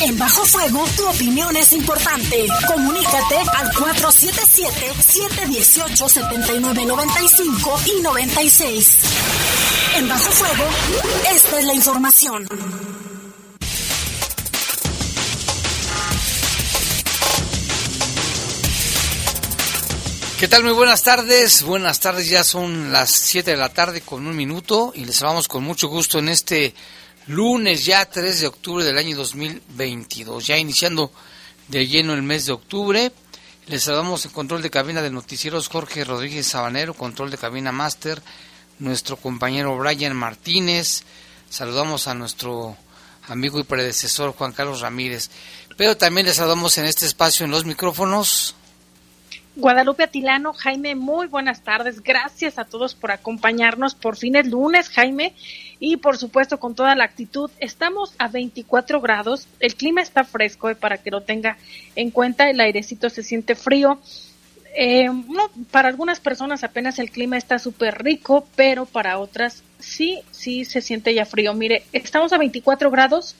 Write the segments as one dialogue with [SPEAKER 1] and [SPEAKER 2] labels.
[SPEAKER 1] En Bajo Fuego, tu opinión es importante. Comunícate al 477-718-7995 y 96. En Bajo Fuego, esta es la información.
[SPEAKER 2] ¿Qué tal? Muy buenas tardes. Buenas tardes, ya son las 7 de la tarde con un minuto y les saludamos con mucho gusto en este lunes ya 3 de octubre del año 2022. Ya iniciando de lleno el mes de octubre. Les saludamos en control de cabina de noticieros Jorge Rodríguez Sabanero, control de cabina máster, nuestro compañero Brian Martínez. Saludamos a nuestro amigo y predecesor Juan Carlos Ramírez. Pero también les saludamos en este espacio en los micrófonos
[SPEAKER 3] Guadalupe Atilano, Jaime, muy buenas tardes. Gracias a todos por acompañarnos. Por fin es lunes, Jaime, y por supuesto con toda la actitud. Estamos a 24 grados, el clima está fresco, eh, para que lo tenga en cuenta, el airecito se siente frío. Eh, para algunas personas apenas el clima está súper rico, pero para otras sí, sí se siente ya frío. Mire, estamos a 24 grados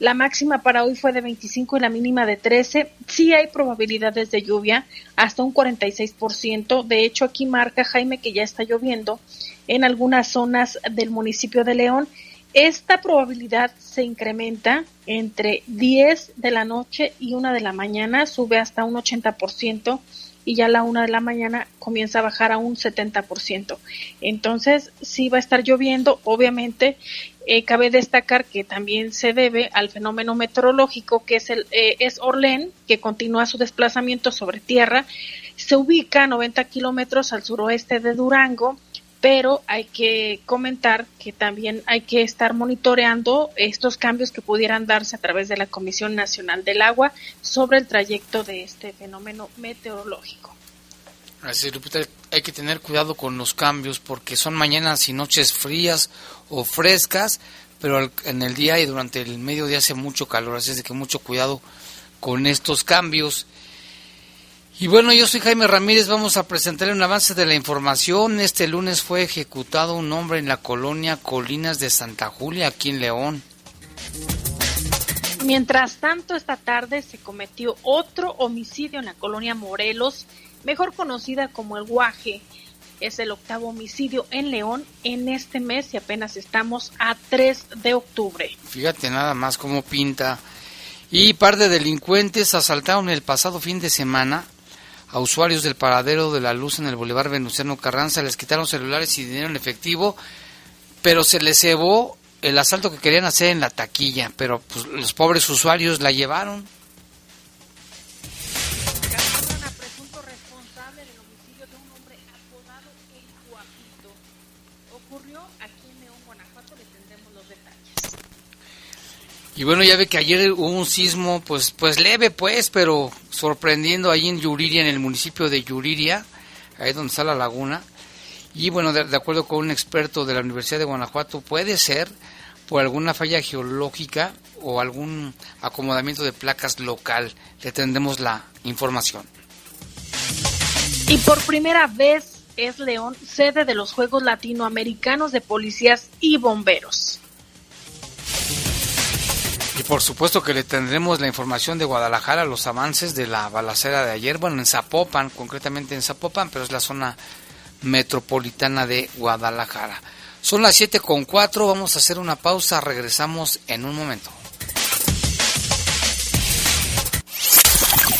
[SPEAKER 3] la máxima para hoy fue de 25 y la mínima de 13. Sí hay probabilidades de lluvia, hasta un 46%. De hecho, aquí marca Jaime que ya está lloviendo en algunas zonas del municipio de León. Esta probabilidad se incrementa entre 10 de la noche y 1 de la mañana, sube hasta un 80% y ya a la una de la mañana comienza a bajar a un 70%. Entonces, sí va a estar lloviendo, obviamente. Eh, cabe destacar que también se debe al fenómeno meteorológico que es el eh, es Orlén, que continúa su desplazamiento sobre tierra. Se ubica a 90 kilómetros al suroeste de Durango pero hay que comentar que también hay que estar monitoreando estos cambios que pudieran darse a través de la Comisión Nacional del Agua sobre el trayecto de este fenómeno meteorológico.
[SPEAKER 2] Así, hay que tener cuidado con los cambios porque son mañanas y noches frías o frescas, pero en el día y durante el mediodía hace mucho calor, así es que mucho cuidado con estos cambios. Y bueno, yo soy Jaime Ramírez, vamos a presentarle un avance de la información. Este lunes fue ejecutado un hombre en la colonia Colinas de Santa Julia, aquí en León.
[SPEAKER 3] Mientras tanto, esta tarde se cometió otro homicidio en la colonia Morelos, mejor conocida como el Guaje. Es el octavo homicidio en León en este mes y apenas estamos a 3 de octubre.
[SPEAKER 2] Fíjate nada más cómo pinta. Y par de delincuentes asaltaron el pasado fin de semana a usuarios del paradero de la luz en el Boulevard Venustiano Carranza, les quitaron celulares y dinero en efectivo, pero se les cebó el asalto que querían hacer en la taquilla, pero pues, los pobres usuarios la llevaron. Y bueno, ya ve que ayer hubo un sismo, pues, pues leve, pues, pero sorprendiendo ahí en Yuriria, en el municipio de Yuriria, ahí donde está la laguna. Y bueno, de, acuerdo con un experto de la Universidad de Guanajuato, puede ser por alguna falla geológica o algún acomodamiento de placas local. Le tendremos la información.
[SPEAKER 3] Y por primera vez es León sede de los Juegos Latinoamericanos de Policías y Bomberos.
[SPEAKER 2] Y por supuesto que le tendremos la información de Guadalajara, los avances de la balacera de ayer, bueno, en Zapopan, concretamente en Zapopan, pero es la zona metropolitana de Guadalajara. Son las 7 con 4, vamos a hacer una pausa, regresamos en un momento.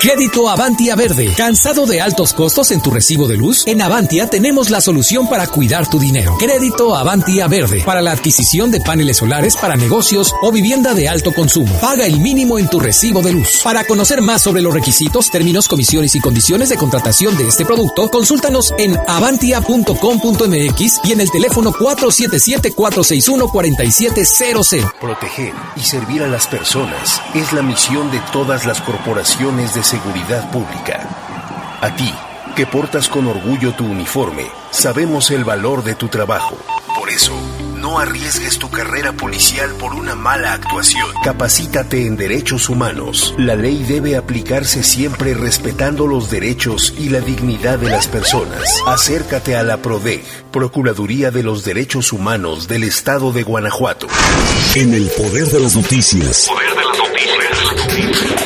[SPEAKER 4] Crédito Avantia Verde. ¿Cansado de altos costos en tu recibo de luz? En Avantia tenemos la solución para cuidar tu dinero. Crédito Avantia Verde. Para la adquisición de paneles solares para negocios o vivienda de alto consumo. Paga el mínimo en tu recibo de luz. Para conocer más sobre los requisitos, términos, comisiones y condiciones de contratación de este producto, consúltanos en avantia.com.mx y en el teléfono 477-461-4700.
[SPEAKER 5] Proteger y servir a las personas es la misión de todas las corporaciones de seguridad pública. A ti, que portas con orgullo tu uniforme, sabemos el valor de tu trabajo. Por eso, no arriesgues tu carrera policial por una mala actuación. Capacítate en derechos humanos. La ley debe aplicarse siempre respetando los derechos y la dignidad de las personas. Acércate a la PRODEG, Procuraduría de los Derechos Humanos del Estado de Guanajuato.
[SPEAKER 6] En el poder de las noticias.
[SPEAKER 5] Poder de las noticias.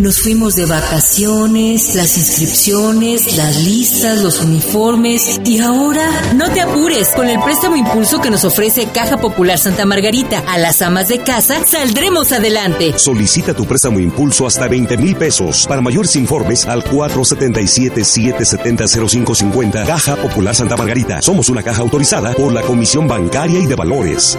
[SPEAKER 7] Nos fuimos de vacaciones, las inscripciones, las listas, los uniformes y ahora no te apures con el préstamo impulso que nos ofrece Caja Popular Santa Margarita. A las amas de casa saldremos adelante.
[SPEAKER 6] Solicita tu préstamo impulso hasta 20 mil pesos. Para mayores informes al 477-770-0550. Caja Popular Santa Margarita. Somos una caja autorizada por la Comisión Bancaria y de Valores.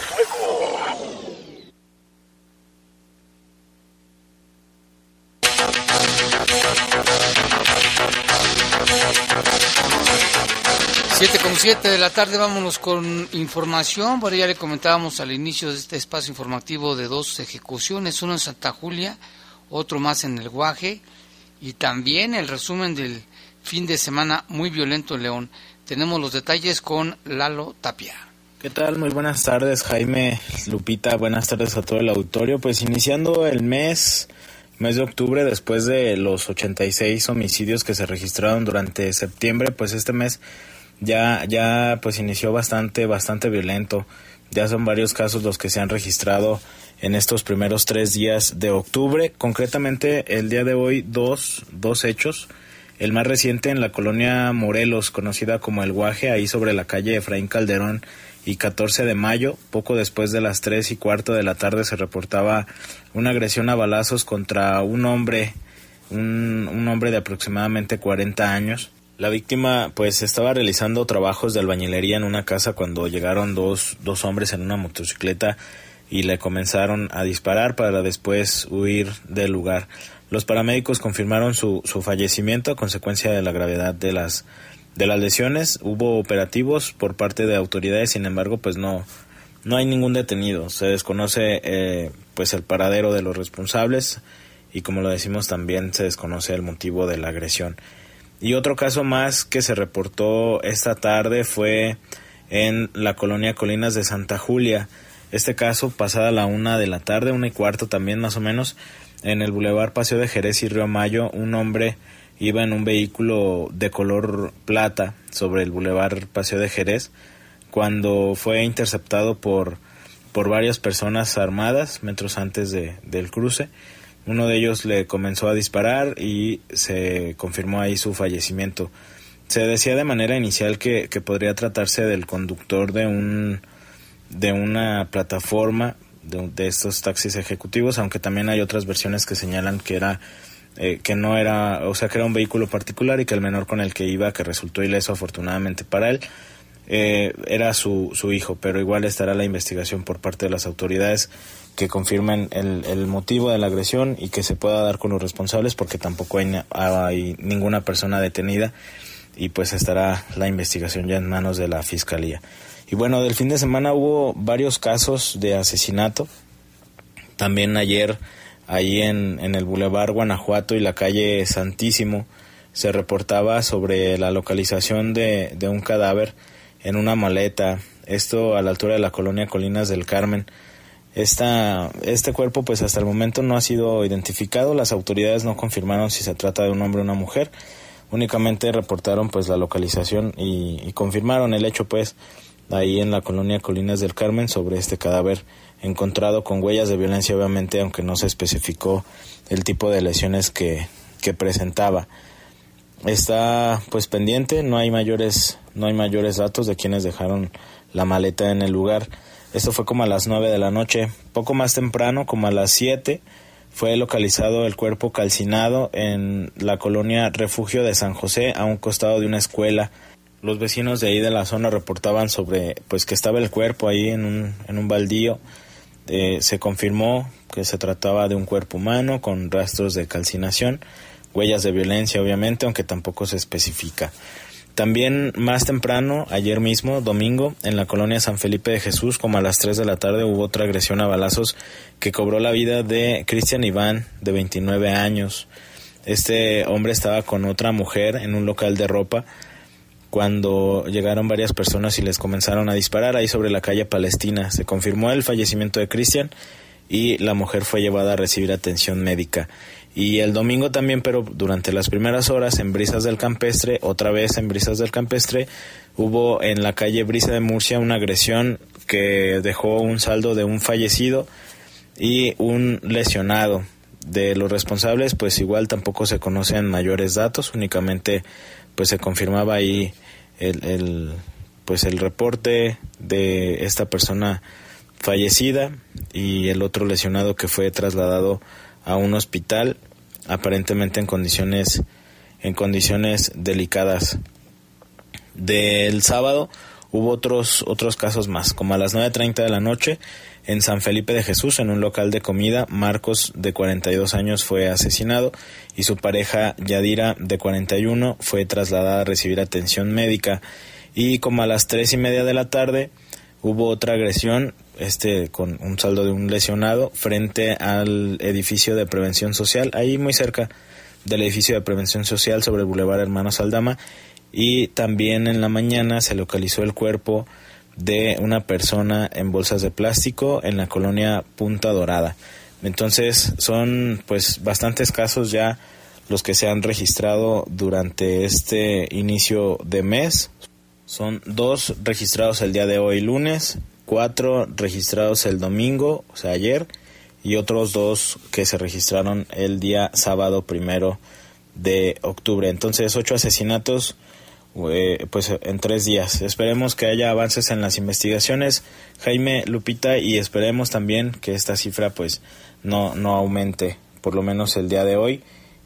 [SPEAKER 5] Fuego.
[SPEAKER 2] Siete con siete de la tarde, vámonos con información. Bueno, ya le comentábamos al inicio de este espacio informativo de dos ejecuciones, uno en Santa Julia, otro más en el Guaje, y también el resumen del fin de semana muy violento en León. Tenemos los detalles con Lalo Tapia.
[SPEAKER 8] ¿Qué tal? Muy buenas tardes, Jaime, Lupita, buenas tardes a todo el auditorio. Pues iniciando el mes, mes de octubre, después de los 86 homicidios que se registraron durante septiembre, pues este mes ya, ya pues inició bastante, bastante violento. Ya son varios casos los que se han registrado en estos primeros tres días de octubre. Concretamente, el día de hoy, dos, dos hechos. El más reciente en la colonia Morelos, conocida como El Guaje, ahí sobre la calle Efraín Calderón y 14 de mayo, poco después de las tres y cuarto de la tarde, se reportaba una agresión a balazos contra un hombre, un, un hombre de aproximadamente 40 años. La víctima pues estaba realizando trabajos de albañilería en una casa cuando llegaron dos, dos hombres en una motocicleta y le comenzaron a disparar para después huir del lugar. Los paramédicos confirmaron su, su fallecimiento a consecuencia de la gravedad de las, de las lesiones. Hubo operativos por parte de autoridades, sin embargo, pues no, no hay ningún detenido. Se desconoce eh, pues el paradero de los responsables y como lo decimos también se desconoce el motivo de la agresión. Y otro caso más que se reportó esta tarde fue en la colonia Colinas de Santa Julia. Este caso, pasada la una de la tarde, una y cuarto también más o menos, en el Boulevard Paseo de Jerez y Río Mayo, un hombre iba en un vehículo de color plata sobre el Boulevard Paseo de Jerez cuando fue interceptado por, por varias personas armadas metros antes de, del cruce. Uno de ellos le comenzó a disparar y se confirmó ahí su fallecimiento. Se decía de manera inicial que, que podría tratarse del conductor de un de una plataforma de, de, estos taxis ejecutivos, aunque también hay otras versiones que señalan que era eh, que no era, o sea, que era un vehículo particular y que el menor con el que iba, que resultó ileso afortunadamente para él, eh, era su, su hijo, pero igual estará la investigación por parte de las autoridades que confirmen el, el, motivo de la agresión y que se pueda dar con los responsables porque tampoco hay, hay ninguna persona detenida y pues estará la investigación ya en manos de la fiscalía. Y bueno, del fin de semana hubo varios casos de asesinato. También ayer, ahí en, en el Boulevard Guanajuato y la calle Santísimo, se reportaba sobre la localización de, de un cadáver en una maleta, esto a la altura de la colonia Colinas del Carmen. Esta, este cuerpo pues hasta el momento no ha sido identificado, las autoridades no confirmaron si se trata de un hombre o una mujer, únicamente reportaron pues la localización y, y confirmaron el hecho pues ahí en la colonia Colinas del Carmen sobre este cadáver encontrado con huellas de violencia obviamente aunque no se especificó el tipo de lesiones que, que presentaba. Está pues pendiente no hay mayores no hay mayores datos de quienes dejaron la maleta en el lugar. Esto fue como a las nueve de la noche. Poco más temprano como a las siete fue localizado el cuerpo calcinado en la colonia Refugio de San José a un costado de una escuela. Los vecinos de ahí de la zona reportaban sobre pues que estaba el cuerpo ahí en un, en un baldío. Eh, se confirmó que se trataba de un cuerpo humano con rastros de calcinación huellas de violencia obviamente, aunque tampoco se especifica. También más temprano, ayer mismo, domingo, en la colonia San Felipe de Jesús, como a las 3 de la tarde, hubo otra agresión a balazos que cobró la vida de Cristian Iván, de 29 años. Este hombre estaba con otra mujer en un local de ropa cuando llegaron varias personas y les comenzaron a disparar ahí sobre la calle Palestina. Se confirmó el fallecimiento de Cristian y la mujer fue llevada a recibir atención médica. Y el domingo también, pero durante las primeras horas en Brisas del Campestre, otra vez en Brisas del Campestre, hubo en la calle Brisa de Murcia una agresión que dejó un saldo de un fallecido y un lesionado. De los responsables, pues igual tampoco se conocen mayores datos, únicamente pues se confirmaba ahí el, el pues el reporte de esta persona fallecida y el otro lesionado que fue trasladado a un hospital aparentemente en condiciones en condiciones delicadas. Del sábado hubo otros otros casos más, como a las 9:30 de la noche en San Felipe de Jesús, en un local de comida, Marcos de 42 años fue asesinado y su pareja Yadira de 41 fue trasladada a recibir atención médica y como a las tres y media de la tarde hubo otra agresión este con un saldo de un lesionado frente al edificio de prevención social, ahí muy cerca del edificio de prevención social sobre el Boulevard Hermanos Aldama y también en la mañana se localizó el cuerpo de una persona en bolsas de plástico en la colonia Punta Dorada. Entonces son pues bastantes casos ya los que se han registrado durante este inicio de mes. Son dos registrados el día de hoy lunes cuatro registrados el domingo, o sea, ayer, y otros dos que se registraron el día sábado primero de octubre. Entonces, ocho asesinatos eh, pues en tres días. Esperemos que haya avances en las investigaciones, Jaime Lupita, y esperemos también que esta cifra pues no, no aumente, por lo menos el día de hoy.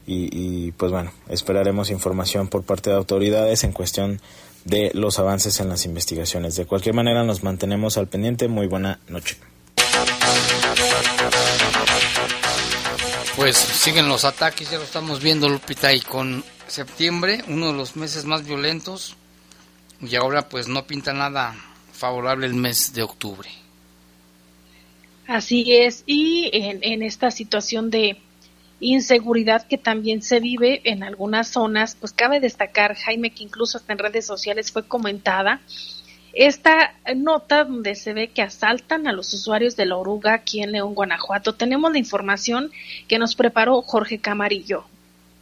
[SPEAKER 8] Y, y pues bueno, esperaremos información por parte de autoridades en cuestión de los avances en las investigaciones. De cualquier manera, nos mantenemos al pendiente. Muy buena noche.
[SPEAKER 2] Pues siguen los ataques, ya lo estamos viendo, Lupita, y con septiembre, uno de los meses más violentos, y ahora pues no pinta nada favorable el mes de octubre.
[SPEAKER 3] Así es, y en, en esta situación de, inseguridad que también se vive en algunas zonas, pues cabe destacar, Jaime, que incluso hasta en redes sociales fue comentada esta nota donde se ve que asaltan a los usuarios de la oruga aquí en León, Guanajuato. Tenemos la información que nos preparó Jorge Camarillo.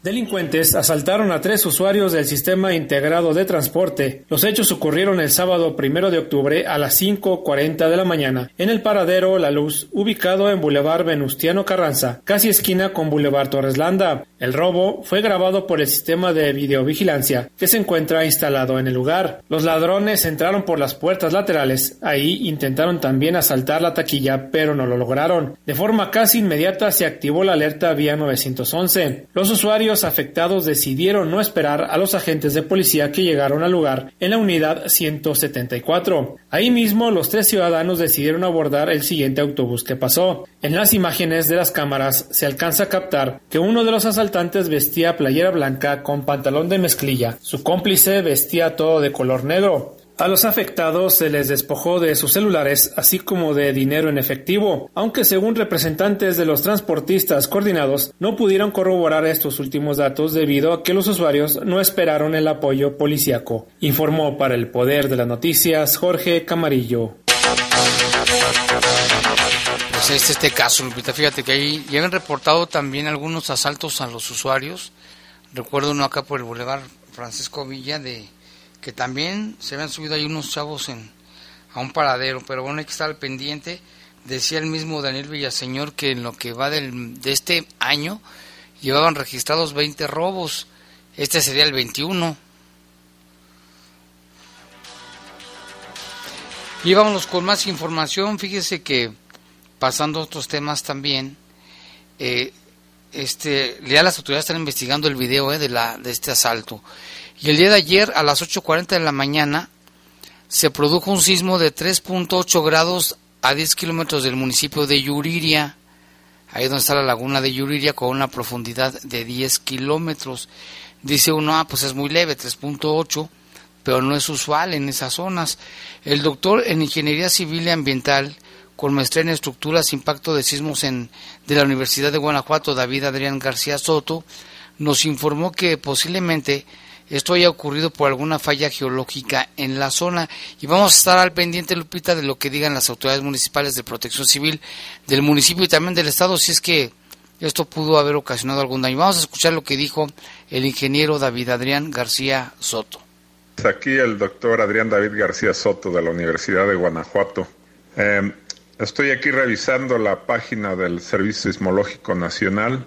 [SPEAKER 9] Delincuentes asaltaron a tres usuarios del sistema integrado de transporte. Los hechos ocurrieron el sábado primero de octubre a las 5.40 de la mañana en el paradero La Luz, ubicado en Boulevard Venustiano Carranza, casi esquina con Boulevard Torres Landa. El robo fue grabado por el sistema de videovigilancia que se encuentra instalado en el lugar. Los ladrones entraron por las puertas laterales. Ahí intentaron también asaltar la taquilla, pero no lo lograron. De forma casi inmediata se activó la alerta vía 911. Los usuarios afectados decidieron no esperar a los agentes de policía que llegaron al lugar en la unidad 174. Ahí mismo los tres ciudadanos decidieron abordar el siguiente autobús que pasó. En las imágenes de las cámaras se alcanza a captar que uno de los asaltantes vestía playera blanca con pantalón de mezclilla. Su cómplice vestía todo de color negro. A los afectados se les despojó de sus celulares, así como de dinero en efectivo, aunque según representantes de los transportistas coordinados no pudieron corroborar estos últimos datos debido a que los usuarios no esperaron el apoyo policíaco, informó para el Poder de las Noticias Jorge Camarillo.
[SPEAKER 2] Este, este caso, Lupita, fíjate que ahí ya han reportado también algunos asaltos a los usuarios. Recuerdo uno acá por el Boulevard Francisco Villa de que también se habían subido ahí unos chavos en, a un paradero, pero bueno, hay que estar al pendiente. Decía el mismo Daniel Villaseñor que en lo que va del, de este año llevaban registrados 20 robos, este sería el 21. Y vámonos con más información, fíjese que pasando a otros temas también, eh, este, ya las autoridades están investigando el video eh, de, la, de este asalto. Y el día de ayer, a las 8.40 de la mañana, se produjo un sismo de 3.8 grados a 10 kilómetros del municipio de Yuriria, ahí donde está la laguna de Yuriria, con una profundidad de 10 kilómetros. Dice uno, ah, pues es muy leve, 3.8, pero no es usual en esas zonas. El doctor en Ingeniería Civil y Ambiental, con maestría en estructuras, impacto de sismos en, de la Universidad de Guanajuato, David Adrián García Soto, nos informó que posiblemente esto haya ocurrido por alguna falla geológica en la zona y vamos a estar al pendiente, Lupita, de lo que digan las autoridades municipales de protección civil del municipio y también del estado, si es que esto pudo haber ocasionado algún daño. Vamos a escuchar lo que dijo el ingeniero David Adrián García Soto.
[SPEAKER 10] Aquí el doctor Adrián David García Soto de la Universidad de Guanajuato. Eh, estoy aquí revisando la página del Servicio Sismológico Nacional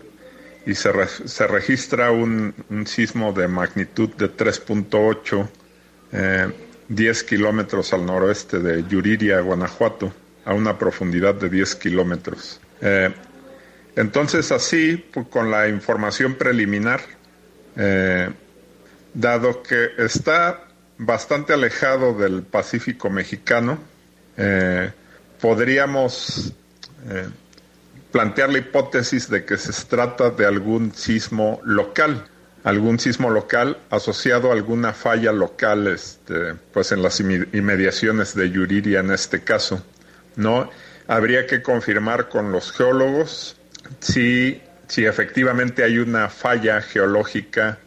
[SPEAKER 10] y se, se registra un, sismo de magnitud de 3.8, 10 eh, kilómetros al noroeste de Yuriria, Guanajuato, a una profundidad de 10 kilómetros. Eh, entonces, así, pues, con la información preliminar, eh, dado que está bastante alejado del Pacífico mexicano, podríamos plantear la hipótesis de que se trata de algún sismo local, algún sismo local asociado a alguna falla local, este, pues en las inmediaciones de Yuriria en este caso, ¿no? Habría que confirmar con los geólogos si, si efectivamente hay una falla geológica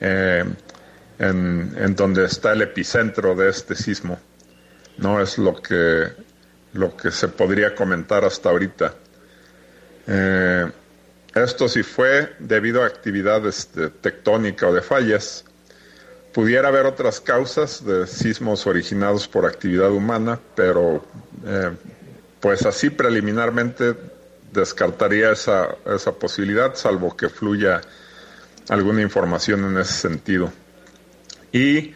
[SPEAKER 10] eh, en, en, donde está el epicentro de este sismo. No es lo que, lo que se podría comentar hasta ahorita. Eh, esto si fue debido a actividades de tectónica o de fallas. Pudiera haber otras causas de sismos originados por actividad humana, pero eh, pues así preliminarmente descartaría esa, esa posibilidad, salvo que fluya alguna información en ese sentido. Y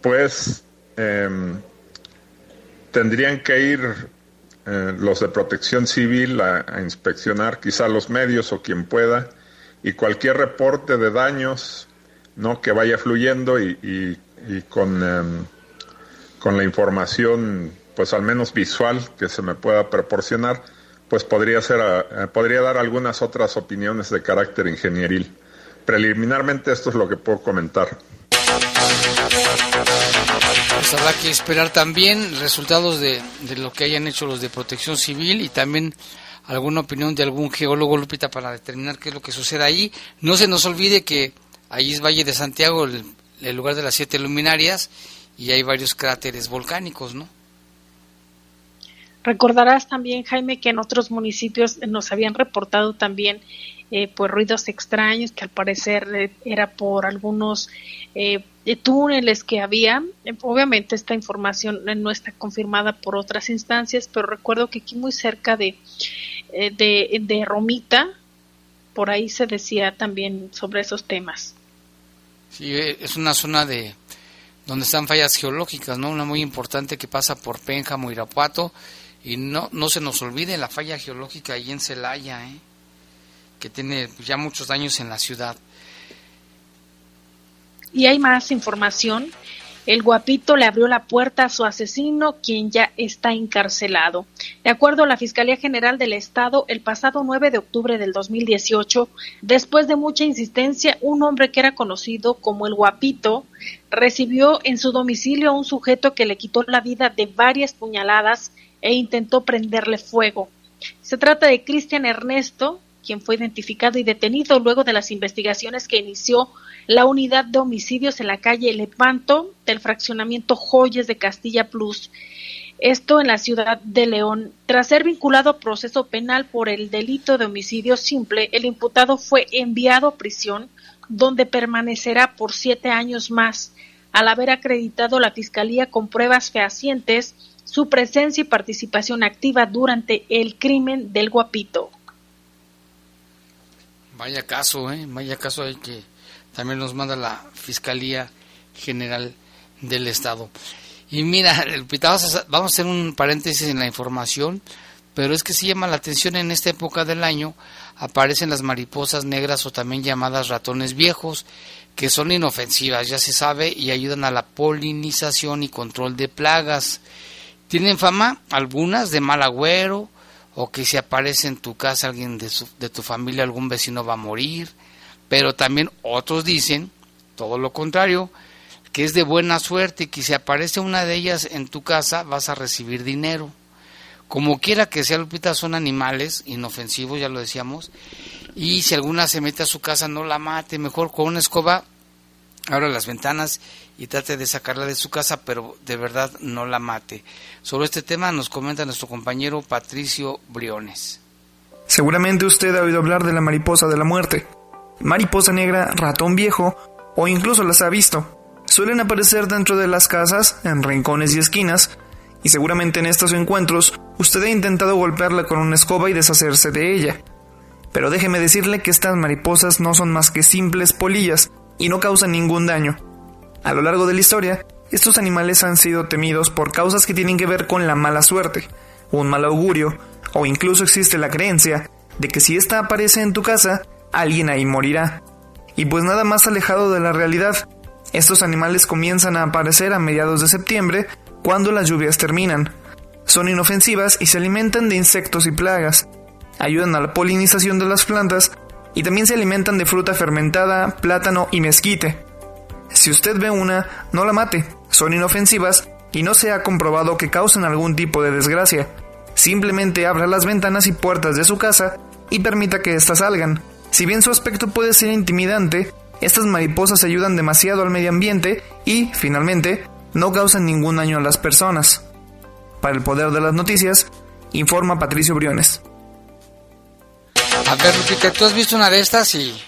[SPEAKER 10] pues em, tendrían que ir eh, los de protección civil a, inspeccionar quizá los medios o quien pueda y cualquier reporte de daños no que vaya fluyendo y, con, em, con la información pues al menos visual que se me pueda proporcionar pues podría ser eh, podría dar algunas otras opiniones de carácter ingenieril. Preliminarmente esto es lo que puedo comentar
[SPEAKER 2] habrá que esperar también resultados de, lo que hayan hecho los de protección civil y también alguna opinión de algún geólogo, Lupita, para determinar qué es lo que sucede ahí. No se nos olvide que ahí es Valle de Santiago, el, el lugar de las siete luminarias, y hay varios cráteres volcánicos, ¿no?
[SPEAKER 3] Recordarás también, Jaime, que en otros municipios nos habían reportado también eh, pues ruidos extraños que al parecer eh, era por algunos eh, túneles que había. Obviamente esta información no está confirmada por otras instancias, pero recuerdo que aquí muy cerca de, de, de Romita, por ahí se decía también sobre esos temas.
[SPEAKER 2] Sí, es una zona de donde están fallas geológicas, ¿no? Una muy importante que pasa por Pénjamo, Irapuato, y no, no se nos olvide la falla geológica ahí en Celaya, ¿eh? que tiene ya muchos años en la ciudad.
[SPEAKER 3] Y hay más información El guapito le abrió la puerta a su asesino, quien ya está encarcelado. De acuerdo a la Fiscalía General del Estado, el pasado 9 de octubre del 2018, después de mucha insistencia, un hombre que era conocido como el guapito recibió en su domicilio a un sujeto que le quitó la vida de varias puñaladas e intentó prenderle fuego. Se trata de Cristian Ernesto, quien fue identificado y detenido luego de las investigaciones que inició la unidad de homicidios en la calle Lepanto del fraccionamiento Joyes de Castilla Plus. Esto en la ciudad de León. Tras ser vinculado a proceso penal por el delito de homicidio simple, el imputado fue enviado a prisión, donde permanecerá por siete años más, al haber acreditado la Fiscalía con pruebas fehacientes su presencia y participación activa durante el crimen del guapito.
[SPEAKER 2] Vaya caso, ¿eh? Vaya caso hay que también nos manda la Fiscalía General del Estado. Y mira, vamos a hacer un paréntesis en la información, pero es que sí llama la atención en esta época del año, aparecen las mariposas negras o también llamadas ratones viejos, que son inofensivas, ya se sabe, y ayudan a la polinización y control de plagas. Tienen fama algunas de mal agüero, o que si aparece en tu casa alguien de, de tu familia, algún vecino va a morir, pero también otros dicen, todo lo contrario, que es de buena suerte y que si aparece una de ellas en tu casa vas a recibir dinero. Como quiera que sea, Lupita, son animales inofensivos, ya lo decíamos, y si alguna se mete a su casa, no la mate, mejor con una escoba, abra las ventanas y trate de sacarla de su casa, pero de verdad no la mate. Sobre este tema nos comenta nuestro compañero Patricio Briones.
[SPEAKER 11] Seguramente usted ha oído hablar de la mariposa de la muerte mariposa negra, ratón viejo o incluso las ha visto. Suelen aparecer dentro de las casas, en rincones y esquinas, y seguramente en estos encuentros usted ha intentado golpearla con una escoba y deshacerse de ella. Pero déjeme decirle que estas mariposas no son más que simples polillas y no causan ningún daño. A lo largo de la historia, estos animales han sido temidos por causas que tienen que ver con la mala suerte, un mal augurio, o incluso existe la creencia de que si ésta aparece en tu casa, alguien ahí morirá. Y pues nada más alejado de la realidad, estos animales comienzan a aparecer a mediados de septiembre, cuando las lluvias terminan. Son inofensivas y se alimentan de insectos y plagas. Ayudan a la polinización de las plantas y también se alimentan de fruta fermentada, plátano y mezquite. Si usted ve una, no la mate. Son inofensivas y no se ha comprobado que causen algún tipo de desgracia. Simplemente abra las ventanas y puertas de su casa y permita que éstas salgan. Si bien su aspecto puede ser intimidante, estas mariposas ayudan demasiado al medio ambiente y, finalmente, no causan ningún daño a las personas. Para el poder de las noticias, informa Patricio Briones.
[SPEAKER 2] A ver, Lupita, ¿tú has visto una de estas y...?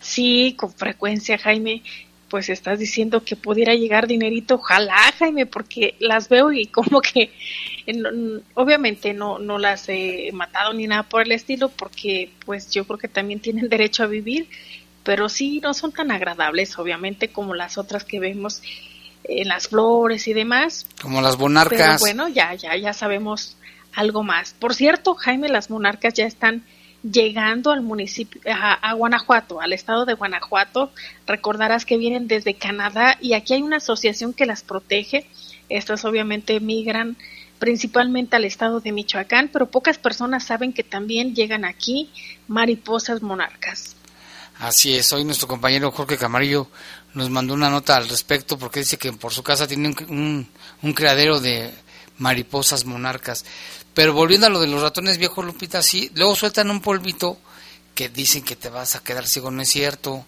[SPEAKER 3] Sí, con frecuencia, Jaime pues estás diciendo que pudiera llegar dinerito, ojalá Jaime, porque las veo y como que obviamente no, no las he matado ni nada por el estilo, porque pues yo creo que también tienen derecho a vivir, pero sí no son tan agradables, obviamente, como las otras que vemos en las flores y demás.
[SPEAKER 2] Como las monarcas. Pero
[SPEAKER 3] bueno, ya, ya, ya sabemos algo más. Por cierto, Jaime, las monarcas ya están llegando al municipio, a, Guanajuato, al estado de Guanajuato. Recordarás que vienen desde Canadá y aquí hay una asociación que las protege. Estas obviamente migran principalmente al estado de Michoacán, pero pocas personas saben que también llegan aquí mariposas monarcas.
[SPEAKER 2] Así es, hoy nuestro compañero Jorge Camarillo nos mandó una nota al respecto porque dice que por su casa tiene un, un criadero de mariposas monarcas. Pero volviendo a lo de los ratones viejos, Lupita, sí, luego sueltan un polvito que dicen que te vas a quedar ciego, no es cierto.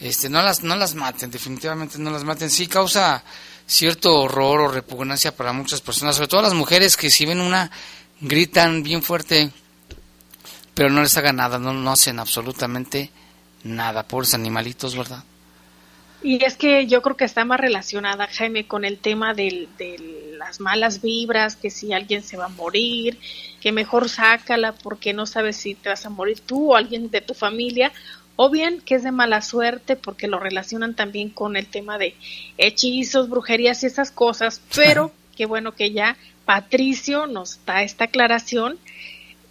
[SPEAKER 2] Este, no las, no las maten, definitivamente no las maten. Sí causa cierto horror o repugnancia para muchas personas, sobre todo las mujeres que si ven una gritan bien fuerte, pero no les haga nada, no, no hacen absolutamente nada, pobres animalitos, ¿verdad?
[SPEAKER 3] Y es que yo creo que está más relacionada, Jaime, con el tema de las malas vibras, que si alguien se va a morir, que mejor sácala porque no sabes si te vas a morir tú o alguien de tu familia, o bien que es de mala suerte porque lo relacionan también con el tema de hechizos, brujerías y esas cosas, pero qué bueno que ya Patricio nos da esta aclaración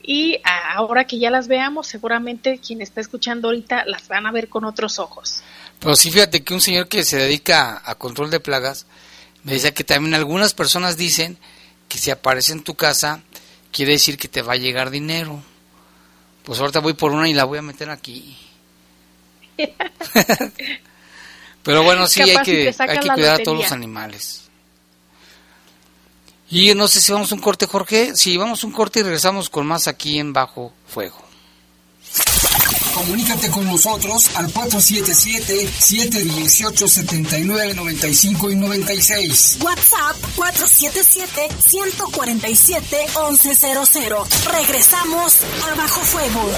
[SPEAKER 3] y ahora que ya las veamos, seguramente quien está escuchando ahorita las van a ver con otros ojos.
[SPEAKER 2] Pero sí, fíjate que un señor que se dedica a control de plagas me decía que también algunas personas dicen que si aparece en tu casa quiere decir que te va a llegar dinero. Pues ahorita voy por una y la voy a meter aquí. Pero bueno, sí, hay que, hay que cuidar a todos los animales. Y no sé si vamos a un corte, Jorge. Si vamos a un corte y regresamos con más aquí en Bajo Fuego.
[SPEAKER 12] Comunícate con nosotros al 477-718-7995 y 96.
[SPEAKER 1] WhatsApp 477-147-1100. Regresamos a Bajo Fuego.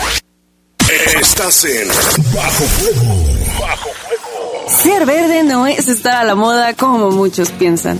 [SPEAKER 6] Estás en Bajo Fuego. Bajo
[SPEAKER 13] Fuego. Ser verde no es estar a la moda como muchos piensan.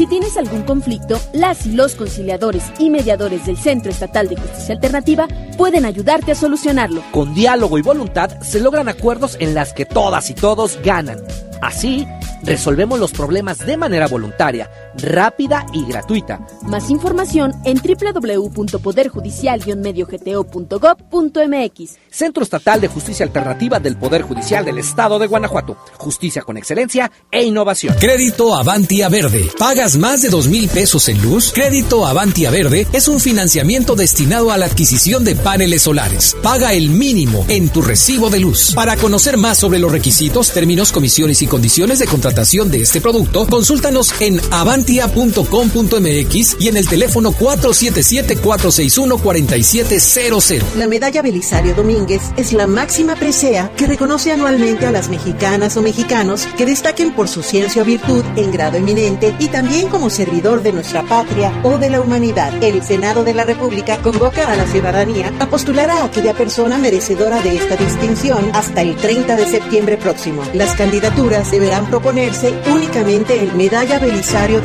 [SPEAKER 14] Si tienes algún conflicto, las y los conciliadores y mediadores del Centro Estatal de Justicia Alternativa pueden ayudarte a solucionarlo.
[SPEAKER 15] Con diálogo y voluntad se logran acuerdos en las que todas y todos ganan. Así, resolvemos los problemas de manera voluntaria, rápida y gratuita.
[SPEAKER 14] Más información en www.poderjudicial-mediogto.gov.mx.
[SPEAKER 15] Centro Estatal de Justicia Alternativa del Poder Judicial del Estado de Guanajuato. Justicia con excelencia e innovación.
[SPEAKER 4] Crédito Avantia Verde. ¿Pagas más de dos mil pesos en luz? Crédito Avantia Verde es un financiamiento destinado a la adquisición de paneles solares. Paga el mínimo en tu recibo de luz. Para conocer más sobre los requisitos, términos, comisiones y condiciones de contratación de este producto, consúltanos en avantia.com.mx y en el teléfono 477-461-4700.
[SPEAKER 16] La medalla Belisario Domínguez es la máxima presea que reconoce anualmente a las mexicanas o mexicanos que destaquen por su ciencia o virtud en grado eminente y también como servidor de nuestra patria o de la humanidad. El Senado de la República convoca a la ciudadanía a postular a aquella persona merecedora de esta distinción hasta el 30 de septiembre próximo. Las candidaturas deberán proponerse únicamente en medalla Belisario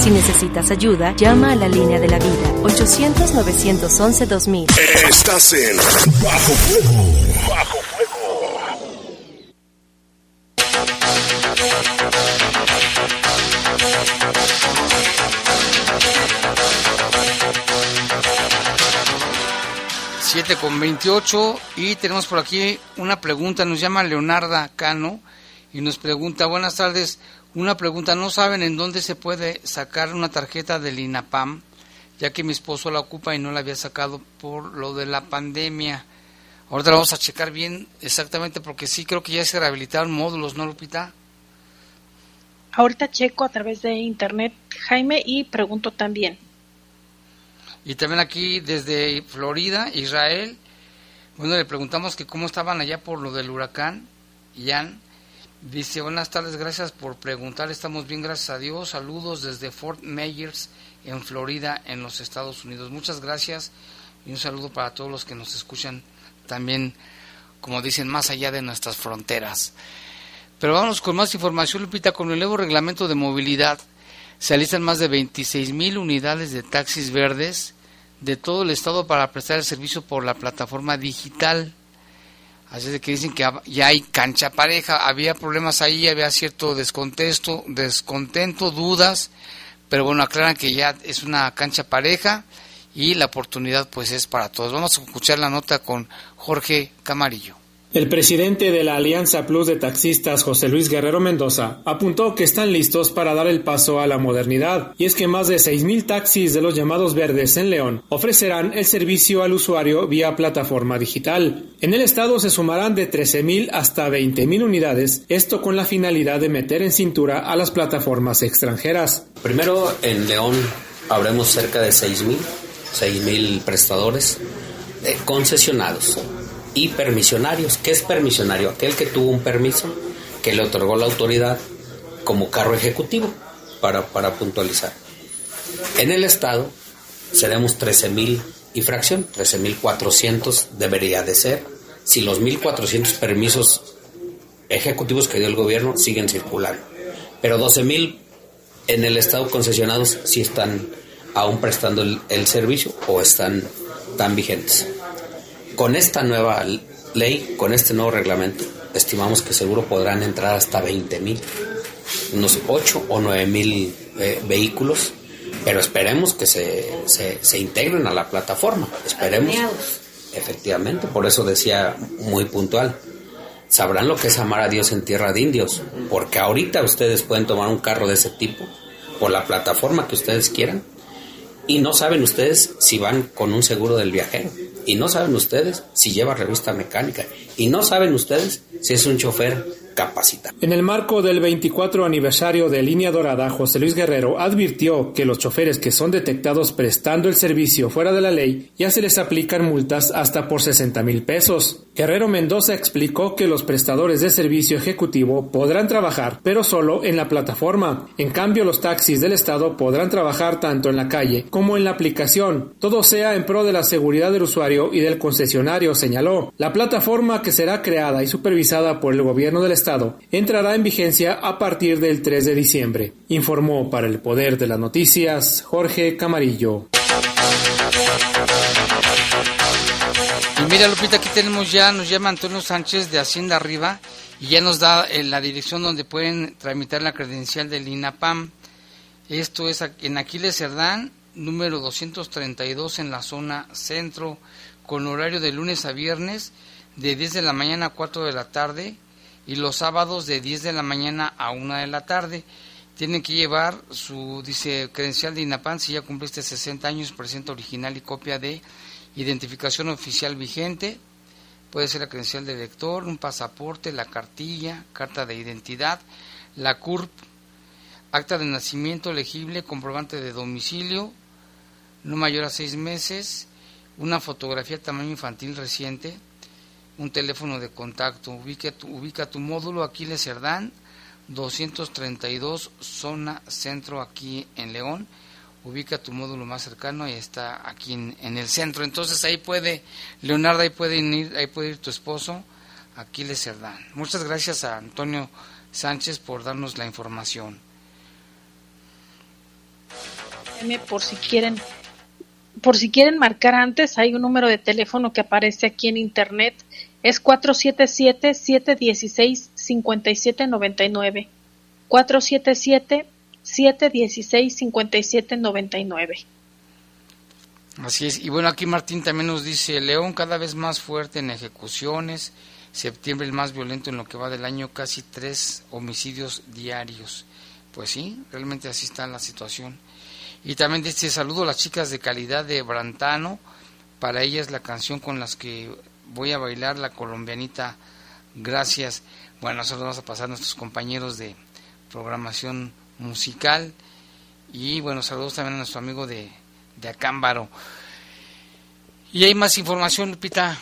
[SPEAKER 14] Si necesitas ayuda, llama a la línea de la vida 800-911-2000.
[SPEAKER 6] Estás en Bajo Fuego. Bajo Fuego.
[SPEAKER 2] Siete con 28 y tenemos por aquí una pregunta, nos llama Leonarda Cano y nos pregunta, buenas tardes, una pregunta, ¿no saben en dónde se puede sacar una tarjeta del INAPAM? Ya que mi esposo la ocupa y no la había sacado por lo de la pandemia. Ahorita la vamos a checar bien exactamente porque sí creo que ya se rehabilitaron módulos, ¿no, Lupita?
[SPEAKER 3] Ahorita checo a través de internet, Jaime, y pregunto también.
[SPEAKER 2] Y también aquí desde Florida, Israel, bueno, le preguntamos que cómo estaban allá por lo del huracán, Ian, Dice, buenas tardes, gracias por preguntar, estamos bien, gracias a Dios. Saludos desde Fort Myers, en Florida, en los Estados Unidos. Muchas gracias y un saludo para todos los que nos escuchan también, como dicen, más allá de nuestras fronteras. Pero vamos con más información, Lupita, con el nuevo reglamento de movilidad. Se alistan más de 26 mil unidades de taxis verdes de todo el estado para prestar el servicio por la plataforma digital. Así de que dicen que ya hay cancha pareja, había problemas ahí, había cierto descontento, descontento, dudas, pero bueno, aclaran que ya es una cancha pareja y la oportunidad pues es para todos. Vamos a escuchar la nota con Jorge Camarillo.
[SPEAKER 9] El presidente de la Alianza Plus de Taxistas, José Luis Guerrero Mendoza, apuntó que están listos para dar el paso a la modernidad, y es que más de 6.000 taxis de los llamados verdes en León ofrecerán el servicio al usuario vía plataforma digital. En el estado se sumarán de 13.000 hasta 20.000 unidades, esto con la finalidad de meter en cintura a las plataformas extranjeras.
[SPEAKER 17] Primero, en León habremos cerca de 6.000, 6.000 prestadores eh, concesionados y permisionarios. ¿Qué es permisionario? Aquel que tuvo un permiso que le otorgó la autoridad como carro ejecutivo, para, para puntualizar. En el Estado seremos 13.000 y fracción, 13.400 debería de ser, si los 1.400 permisos ejecutivos que dio el gobierno siguen circulando. Pero 12.000 en el Estado concesionados sí están aún prestando el servicio o están tan vigentes. Con esta nueva ley, con este nuevo reglamento, estimamos que seguro podrán entrar hasta 20 mil, unos 8 o 9 mil eh, vehículos, pero esperemos que se, se, integren a la plataforma, esperemos. Efectivamente, por eso decía muy puntual, sabrán lo que es amar a Dios en tierra de indios, porque ahorita ustedes pueden tomar un carro de ese tipo por la plataforma que ustedes quieran y no saben ustedes si van con un seguro del viajero. Y no saben ustedes si lleva revista mecánica. Y no saben ustedes si es un chofer
[SPEAKER 9] En el marco del 24 aniversario de Línea Dorada, José Luis Guerrero advirtió que los choferes que son detectados prestando el servicio fuera de la ley ya se les aplican multas hasta por 60 mil pesos. Guerrero Mendoza explicó que los prestadores de servicio ejecutivo podrán trabajar, pero solo en la plataforma. En cambio, los taxis del Estado podrán trabajar tanto en la calle como en la aplicación. Todo sea en pro de la seguridad del usuario y del concesionario, señaló. La plataforma que será creada y supervisada por el gobierno del Estado entrará en vigencia a partir del 3 de diciembre, informó para el Poder de las Noticias Jorge Camarillo.
[SPEAKER 2] Y mira, Lupita, aquí tenemos ya, nos llama Antonio Sánchez de Hacienda Arriba y ya nos da en la dirección donde pueden tramitar la credencial del INAPAM. Esto es en Aquiles Cerdán, número 232 en la zona centro, con horario de lunes a viernes de 10 de la mañana a 4 de la tarde y los sábados de 10 de la mañana a 1 de la tarde. Tienen que llevar su, dice, credencial de INAPAM si ya cumpliste 60 años, presenta original y copia de identificación oficial vigente, puede ser la credencial de lector, un pasaporte, la cartilla, carta de identidad, la CURP, acta de nacimiento legible, comprobante de domicilio, no mayor a seis meses, una fotografía tamaño infantil reciente, un teléfono de contacto. Ubica tu, ubica tu módulo Aquiles Cerdán, 232, zona centro aquí en León ubica tu módulo más cercano y está aquí en, el centro. Entonces ahí puede, Leonardo, ahí puede ir, ahí puede ir tu esposo, Aquiles Cerdán. Muchas gracias a Antonio Sánchez por darnos la información.
[SPEAKER 3] Por si quieren, por si quieren marcar antes, hay un número de teléfono que aparece aquí en internet, es 477-716-5799. 477 716 5799.
[SPEAKER 2] Así es. Y bueno, aquí Martín también nos dice, León cada vez más fuerte en ejecuciones, septiembre el más violento en lo que va del año, casi tres homicidios diarios. Pues sí, realmente así está la situación. Y también dice, saludo a las chicas de calidad de Brantano, para ellas la canción con las que voy a bailar, la colombianita, gracias. Bueno, nosotros vamos a pasar a nuestros compañeros de programación musical. Y bueno, saludos también a nuestro amigo de, de Acámbaro. ¿Y hay más información, Lupita?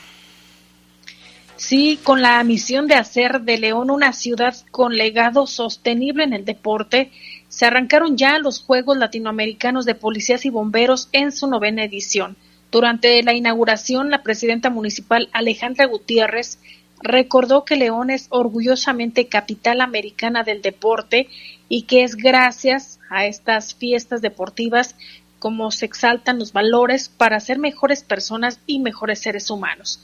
[SPEAKER 3] Sí, con la misión de hacer de León una ciudad con legado sostenible en el deporte, se arrancaron ya los Juegos Latinoamericanos de Policías y Bomberos en su novena edición. Durante la inauguración, la presidenta municipal Alejandra Gutiérrez recordó que León es orgullosamente capital americana del deporte y que es gracias a estas fiestas deportivas como se exaltan los valores para ser mejores personas y mejores seres humanos.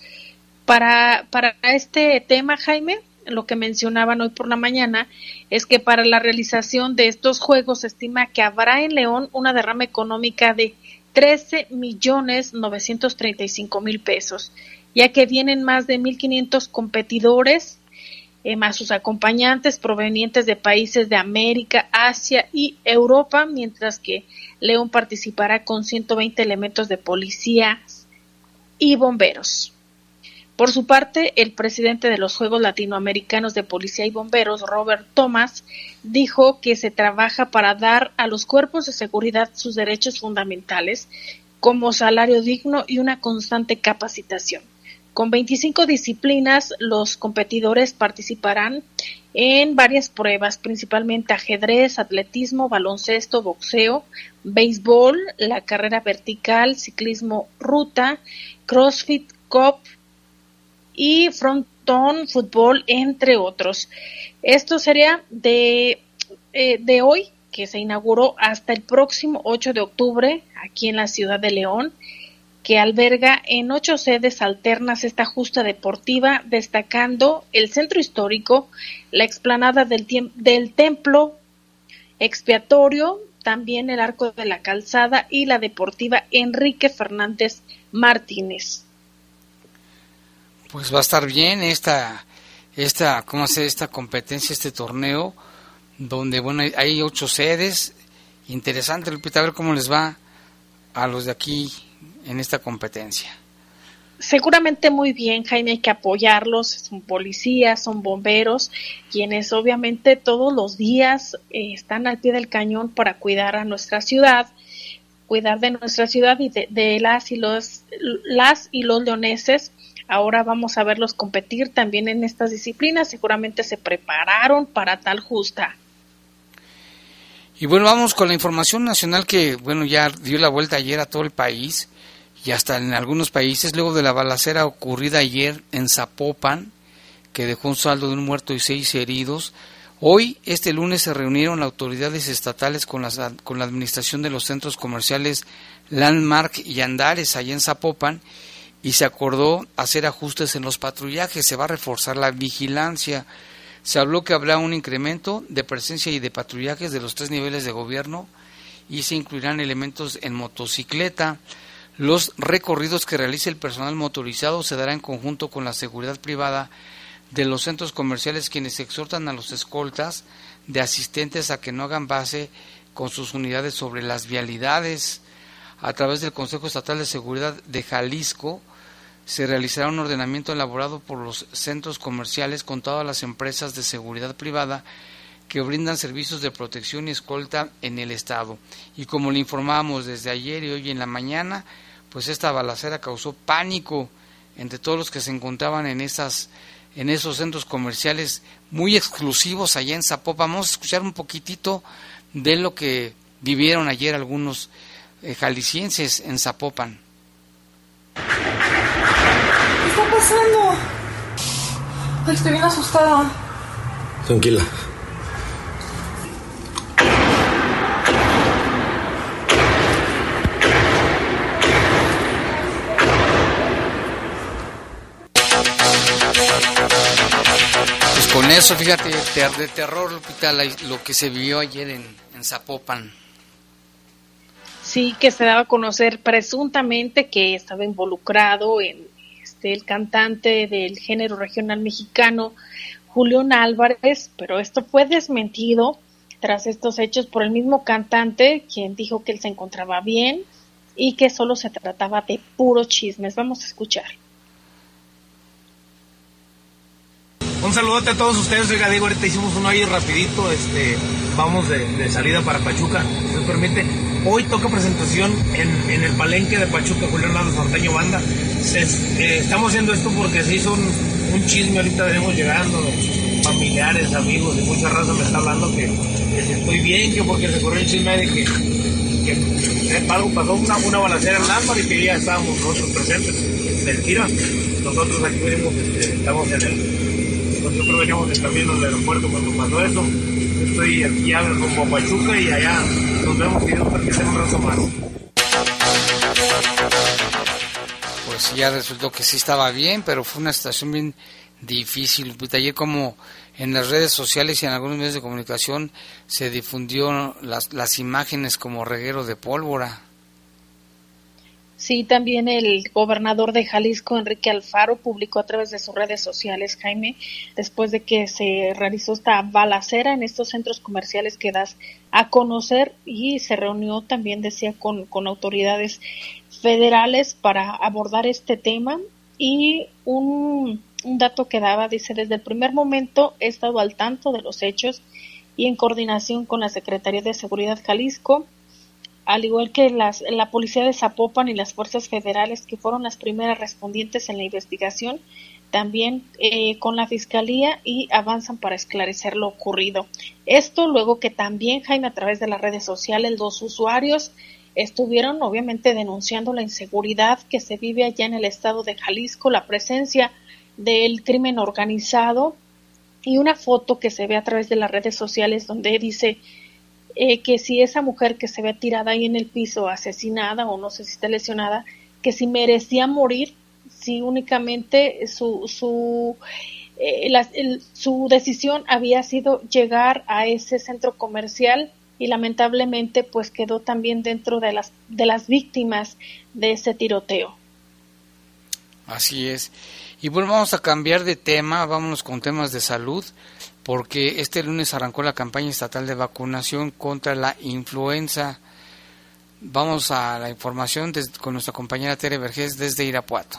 [SPEAKER 3] Para, para este tema, Jaime, lo que mencionaban hoy por la mañana es que para la realización de estos juegos se estima que habrá en León una derrama económica de 13 millones 935 mil pesos ya que vienen más de 1.500 competidores, eh, más sus acompañantes provenientes de países de América, Asia y Europa, mientras que León participará con 120 elementos de policías y bomberos. Por su parte, el presidente de los Juegos Latinoamericanos de Policía y Bomberos, Robert Thomas, dijo que se trabaja para dar a los cuerpos de seguridad sus derechos fundamentales como salario digno y una constante capacitación. Con 25 disciplinas, los competidores participarán en varias pruebas, principalmente ajedrez, atletismo, baloncesto, boxeo, béisbol, la carrera vertical, ciclismo ruta, crossfit, cop, y frontón fútbol, entre otros. Esto sería de, eh, de hoy, que se inauguró, hasta el próximo 8 de octubre, aquí en la ciudad de León, que alberga en ocho sedes alternas esta justa deportiva, destacando el centro histórico, la explanada del, del templo expiatorio, también el arco de la calzada y la deportiva Enrique Fernández Martínez
[SPEAKER 2] pues va a estar bien esta, esta, ¿cómo se esta competencia, este torneo, donde, bueno, hay ocho sedes. Interesante, Lupita, a ver cómo les va a los de aquí en esta competencia.
[SPEAKER 3] Seguramente muy bien, Jaime, hay que apoyarlos, son policías, son bomberos, quienes obviamente todos los días eh, están al pie del cañón para cuidar a nuestra ciudad, cuidar de nuestra ciudad y de, de las y los las y los leoneses Ahora vamos a verlos competir también en estas disciplinas. Seguramente se prepararon para tal justa.
[SPEAKER 2] Y bueno, vamos con la información nacional que, bueno, ya dio la vuelta ayer a todo el país y hasta en algunos países, luego de la balacera ocurrida ayer en Zapopan, que dejó un saldo de un muerto y seis heridos. Hoy, este lunes, se reunieron autoridades estatales con, las, con la administración de los centros comerciales Landmark y Andares, allá en Zapopan, y se acordó hacer ajustes en los patrullajes, se va a reforzar la vigilancia. Se habló que habrá un incremento de presencia y de patrullajes de los tres niveles de gobierno y se incluirán elementos en motocicleta. Los recorridos que realice el personal motorizado se dará en conjunto con la seguridad privada de los centros comerciales quienes exhortan a los escoltas de asistentes a que no hagan base con sus unidades sobre las vialidades a través del Consejo Estatal de Seguridad de Jalisco, se realizará un ordenamiento elaborado por los centros comerciales con todas las empresas de seguridad privada que brindan servicios de protección y escolta en el Estado. Y como le informamos desde ayer y hoy en la mañana, pues esta balacera causó pánico entre todos los que se encontraban en esas en esos centros comerciales muy exclusivos allá en Zapopan. Vamos a escuchar un poquitito de lo que vivieron ayer algunos eh, jaliscienses en Zapopan.
[SPEAKER 18] ¿Qué está pasando? estoy bien asustada.
[SPEAKER 19] Tranquila.
[SPEAKER 2] Pues con eso, fíjate, de terror, Lupita, lo que se vio ayer en, en Zapopan
[SPEAKER 3] sí que se daba a conocer presuntamente que estaba involucrado en este el cantante del género regional mexicano Julián Álvarez, pero esto fue desmentido tras estos hechos por el mismo cantante, quien dijo que él se encontraba bien y que solo se trataba de puros chismes. Vamos a escuchar.
[SPEAKER 20] Un saludote a todos ustedes, oiga ahorita hicimos uno ahí rapidito, este, vamos de, de salida para Pachuca, si me permite. Hoy toca presentación en, el palenque de Pachuca, Julián Hernández Norteño Banda. Eh, estamos haciendo esto porque se hizo un, chisme, ahorita venimos llegando, familiares, amigos y mucha raza me está hablando que, estoy bien, que porque se corrió el chisme de que, que algo pasó una, una balacera en Lámpara y que ya estábamos nosotros presentes. Mentira, nosotros aquí venimos, este, estamos en el, nosotros veníamos de camino del aeropuerto cuando pasó eso. Estoy aquí ya como Pachuca y allá
[SPEAKER 2] pues ya resultó que sí estaba bien, pero fue una situación bien difícil. Ayer como en las redes sociales y en algunos medios de comunicación se difundió las, las imágenes como reguero de pólvora.
[SPEAKER 3] Sí, también el gobernador de Jalisco, Enrique Alfaro, publicó a través de sus redes sociales, Jaime, después de que se realizó esta balacera en estos centros comerciales que das a conocer y se reunió también, decía, con, autoridades federales para abordar este tema. Y un, un dato que daba, dice, desde el primer momento he estado al tanto de los hechos y en coordinación con la Secretaría de Seguridad Jalisco, al igual que las, la Policía de Zapopan y las fuerzas federales que fueron las primeras respondientes en la investigación, también eh, con la Fiscalía y avanzan para esclarecer lo ocurrido. Esto luego que también, Jaime, a través de las redes sociales, los usuarios estuvieron obviamente denunciando la inseguridad que se vive allá en el estado de Jalisco, la presencia del crimen organizado y una foto que se ve a través de las redes sociales donde dice eh, que si esa mujer que se ve tirada ahí en el piso, asesinada o no sé si está lesionada, que si merecía morir, si únicamente su, su, eh, su decisión había sido llegar a ese centro comercial y lamentablemente pues quedó también dentro de las, de las víctimas de ese tiroteo.
[SPEAKER 2] Así es. Y bueno, vamos a cambiar de tema, vámonos con temas de salud porque este lunes arrancó la campaña estatal de vacunación contra la influenza. Vamos a la información con nuestra compañera Tere Vergés desde Irapuato.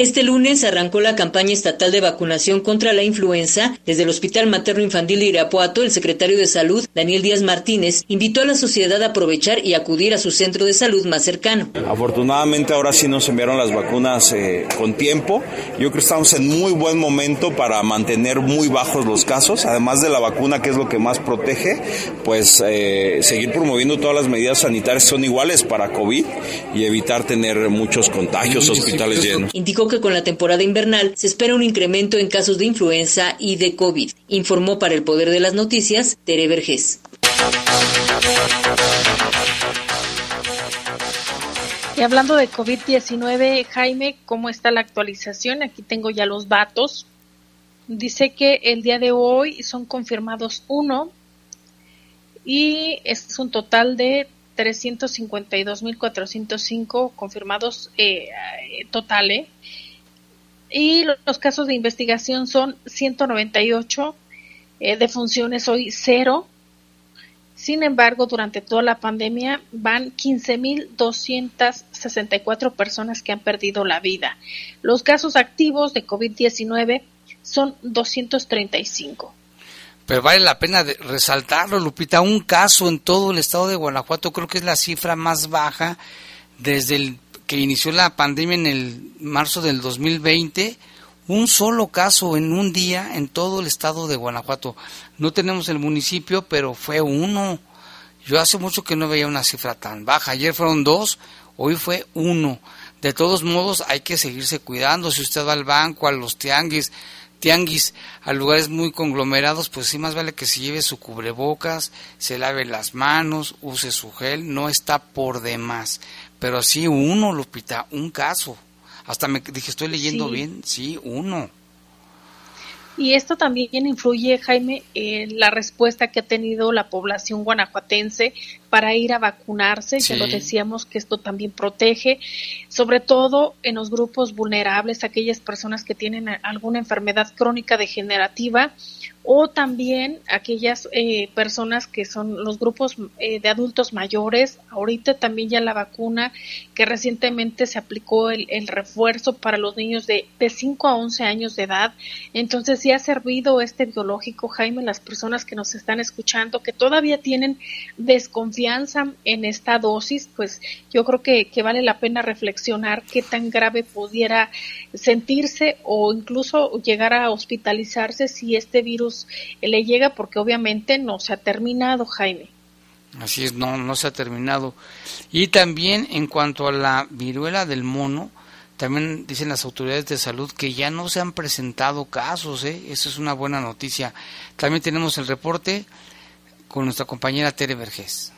[SPEAKER 21] Este lunes arrancó la campaña estatal de vacunación contra la influenza. Desde el Hospital Materno Infantil de Irapuato, el secretario de Salud, Daniel Díaz Martínez, invitó a la sociedad a aprovechar y acudir a su centro de salud más cercano.
[SPEAKER 22] Afortunadamente ahora sí nos enviaron las vacunas eh, con tiempo. Yo creo que estamos en muy buen momento para mantener muy bajos los casos, además de la vacuna que es lo que más protege, pues eh, seguir promoviendo todas las medidas sanitarias son iguales para COVID y evitar tener muchos contagios, hospitales llenos.
[SPEAKER 21] Indicó que con la temporada invernal se espera un incremento en casos de influenza y de COVID, informó para el Poder de las Noticias Tere Vergés.
[SPEAKER 3] Y hablando de COVID-19, Jaime, ¿cómo está la actualización? Aquí tengo ya los datos. Dice que el día de hoy son confirmados uno y es un total de 352.405 confirmados eh, totales. Y los casos de investigación son 198, eh, de funciones hoy cero. Sin embargo, durante toda la pandemia van 15.264 personas que han perdido la vida. Los casos activos de COVID-19 son 235.
[SPEAKER 2] Pero vale la pena resaltarlo, Lupita, un caso en todo el estado de Guanajuato creo que es la cifra más baja desde el que inició la pandemia en el marzo del 2020, un solo caso en un día en todo el estado de Guanajuato. No tenemos el municipio, pero fue uno. Yo hace mucho que no veía una cifra tan baja. Ayer fueron dos, hoy fue uno. De todos modos, hay que seguirse cuidando. Si usted va al banco, a los tianguis, tianguis a lugares muy conglomerados, pues sí más vale que se lleve su cubrebocas, se lave las manos, use su gel, no está por demás. Pero sí uno, Lupita, un caso. Hasta me dije, estoy leyendo bien, sí, uno.
[SPEAKER 3] Y esto también influye, Jaime, en la respuesta que ha tenido la población guanajuatense para ir a vacunarse. Ya lo decíamos que esto también protege, sobre todo en los grupos vulnerables, aquellas personas que tienen alguna enfermedad crónica degenerativa o también aquellas eh, personas que son los grupos eh, de adultos mayores. Ahorita también ya la vacuna que recientemente se aplicó el, el refuerzo para los niños de, de 5 a 11 años de edad. Entonces sí ha servido este biológico, Jaime, las personas que nos están escuchando, que todavía tienen desconfianza en esta dosis, pues yo creo que, que vale la pena reflexionar qué tan grave pudiera sentirse o incluso llegar a hospitalizarse si este virus le llega porque obviamente no se ha terminado, Jaime.
[SPEAKER 2] Así es, no, no se ha terminado. Y también en cuanto a la viruela del mono, también dicen las autoridades de salud que ya no se han presentado casos, ¿eh? Eso es una buena noticia. También tenemos el reporte con nuestra compañera Tere Vergés.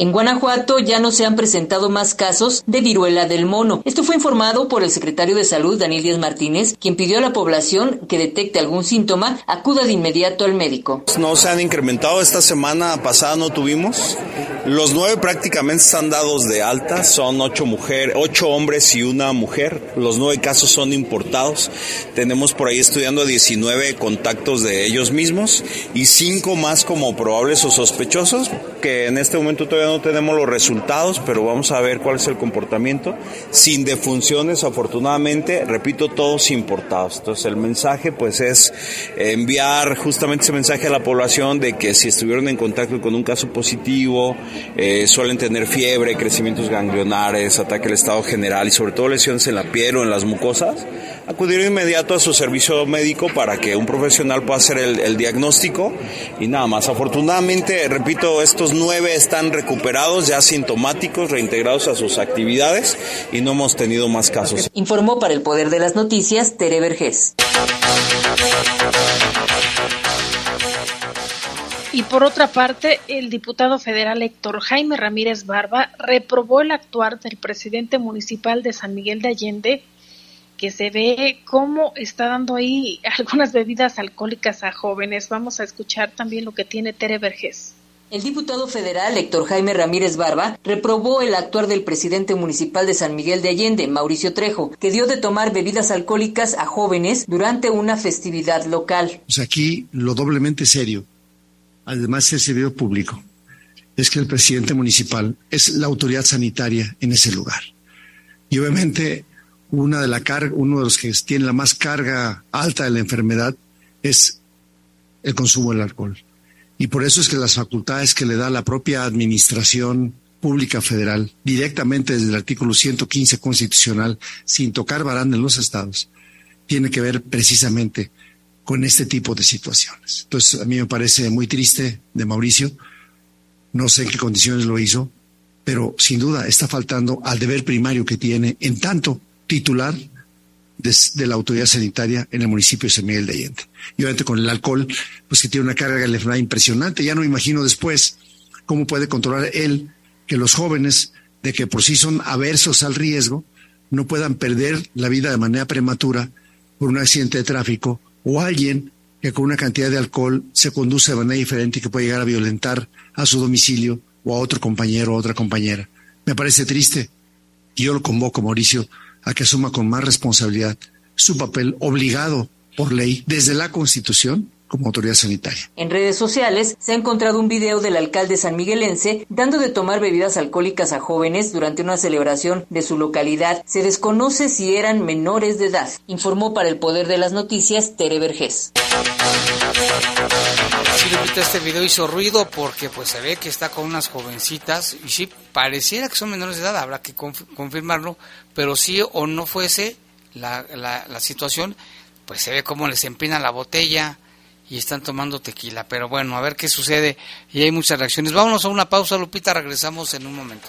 [SPEAKER 7] En Guanajuato ya no se han presentado más casos de viruela del mono. Esto fue informado por el secretario de Salud, Daniel Díaz Martínez, quien pidió a la población que detecte algún síntoma, acuda de inmediato al médico.
[SPEAKER 22] No se han incrementado, esta semana pasada no tuvimos. Los nueve prácticamente están dados de alta, son ocho mujeres, ocho hombres y una mujer. Los nueve casos son importados. Tenemos por ahí estudiando 19 contactos de ellos mismos y cinco más como probables o sospechosos, que en este momento todavía no tenemos los resultados, pero vamos a ver cuál es el comportamiento. Sin defunciones, afortunadamente, repito, todos importados. Entonces el mensaje pues es enviar justamente ese mensaje a la población de que si estuvieron en contacto con un caso positivo, eh, suelen tener fiebre, crecimientos ganglionares, ataque al estado general y sobre todo lesiones en la piel o en las mucosas, acudir inmediato a su servicio médico para que un profesional pueda hacer el, el diagnóstico y nada más. Afortunadamente, repito, estos nueve están recuperados, ya sintomáticos, reintegrados a sus actividades y no hemos tenido más casos.
[SPEAKER 7] Informó para el Poder de las Noticias Tere Vergés.
[SPEAKER 3] Y por otra parte, el diputado federal Héctor Jaime Ramírez Barba reprobó el actuar del presidente municipal de San Miguel de Allende, que se ve cómo está dando ahí algunas bebidas alcohólicas a jóvenes. Vamos a escuchar también lo que tiene Tere Vergés.
[SPEAKER 7] El diputado federal Héctor Jaime Ramírez Barba reprobó el actuar del presidente municipal de San Miguel de Allende, Mauricio Trejo, que dio de tomar bebidas alcohólicas a jóvenes durante una festividad local.
[SPEAKER 23] Pues aquí lo doblemente serio, además de ser servidor público, es que el presidente municipal es la autoridad sanitaria en ese lugar. Y obviamente una de la carga, uno de los que tiene la más carga alta de la enfermedad es el consumo del alcohol. Y por eso es que las facultades que le da la propia administración pública federal, directamente desde el artículo 115 constitucional, sin tocar baranda en los estados, tiene que ver precisamente con este tipo de situaciones. Entonces, a mí me parece muy triste de Mauricio, no sé en qué condiciones lo hizo, pero sin duda está faltando al deber primario que tiene en tanto titular de, la autoridad sanitaria en el municipio de San Miguel de Allende. Y obviamente con el alcohol, pues que tiene una carga de impresionante. Ya no imagino después cómo puede controlar él que los jóvenes, de que por sí son aversos al riesgo, no puedan perder la vida de manera prematura por un accidente de tráfico o alguien que con una cantidad de alcohol se conduce de manera diferente y que puede llegar a violentar a su domicilio o a otro compañero o otra compañera. Me parece triste yo lo convoco, Mauricio, a que asuma con más responsabilidad su papel obligado por ley desde la Constitución como autoridad sanitaria.
[SPEAKER 7] En redes sociales se ha encontrado un video del alcalde sanmiguelense dando de tomar bebidas alcohólicas a jóvenes durante una celebración de su localidad. Se desconoce si eran menores de edad, informó para el Poder de las Noticias Tere Vergés.
[SPEAKER 2] Sí, Lupita, este video hizo ruido porque pues se ve que está con unas jovencitas y sí, pareciera que son menores de edad, habrá que conf confirmarlo, pero sí o no fuese la, la, la situación, pues se ve cómo les empina la botella, y están tomando tequila. Pero bueno, a ver qué sucede. Y hay muchas reacciones. Vámonos a una pausa, Lupita. Regresamos en un momento.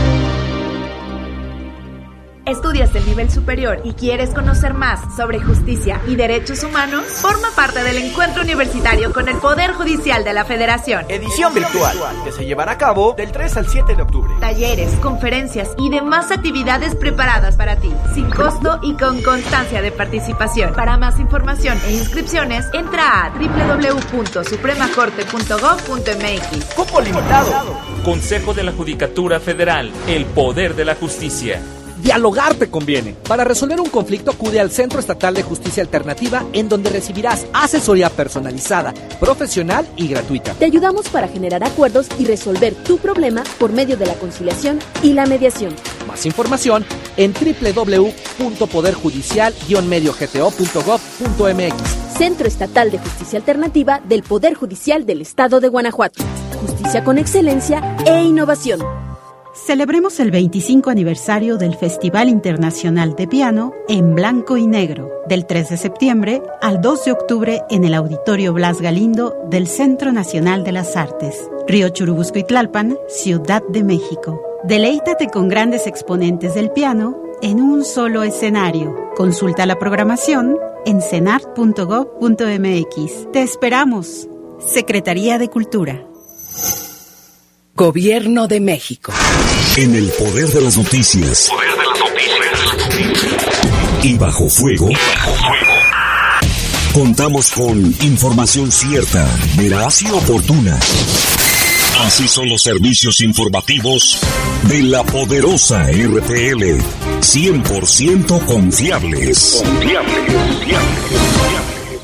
[SPEAKER 24] ¿Estudias el nivel superior y quieres conocer más sobre justicia y derechos humanos? Forma parte del encuentro universitario con el Poder Judicial de la Federación.
[SPEAKER 25] Edición virtual, que se llevará a cabo del 3 al 7 de octubre.
[SPEAKER 24] Talleres, conferencias y demás actividades preparadas para ti, sin costo y con constancia de participación. Para más información e inscripciones, entra a www.supremacorte.gov.mx.
[SPEAKER 25] Cupo limitado.
[SPEAKER 26] Consejo de la Judicatura Federal, el poder de la justicia.
[SPEAKER 15] Dialogar te conviene. Para resolver un conflicto acude al Centro Estatal de Justicia Alternativa en donde recibirás asesoría personalizada, profesional y gratuita.
[SPEAKER 14] Te ayudamos para generar acuerdos y resolver tu problema por medio de la conciliación y la mediación.
[SPEAKER 15] Más información en www.poderjudicial-mediogto.gov.mx.
[SPEAKER 14] Centro Estatal de Justicia Alternativa del Poder Judicial del Estado de Guanajuato. Justicia con excelencia e innovación.
[SPEAKER 27] Celebremos el 25 aniversario del Festival Internacional de Piano en Blanco y Negro, del 3 de septiembre al 2 de octubre en el Auditorio Blas Galindo del Centro Nacional de las Artes, Río Churubusco y Tlalpan, Ciudad de México. Deleítate con grandes exponentes del piano en un solo escenario. Consulta la programación en cenart.gov.mx. Te esperamos. Secretaría de Cultura.
[SPEAKER 28] Gobierno de México.
[SPEAKER 6] En el poder de las noticias.
[SPEAKER 12] Poder de las noticias.
[SPEAKER 6] Y bajo fuego. Contamos con información cierta, veraz y oportuna. Así son los servicios informativos de la poderosa RTL. 100% confiables.
[SPEAKER 12] Confiables.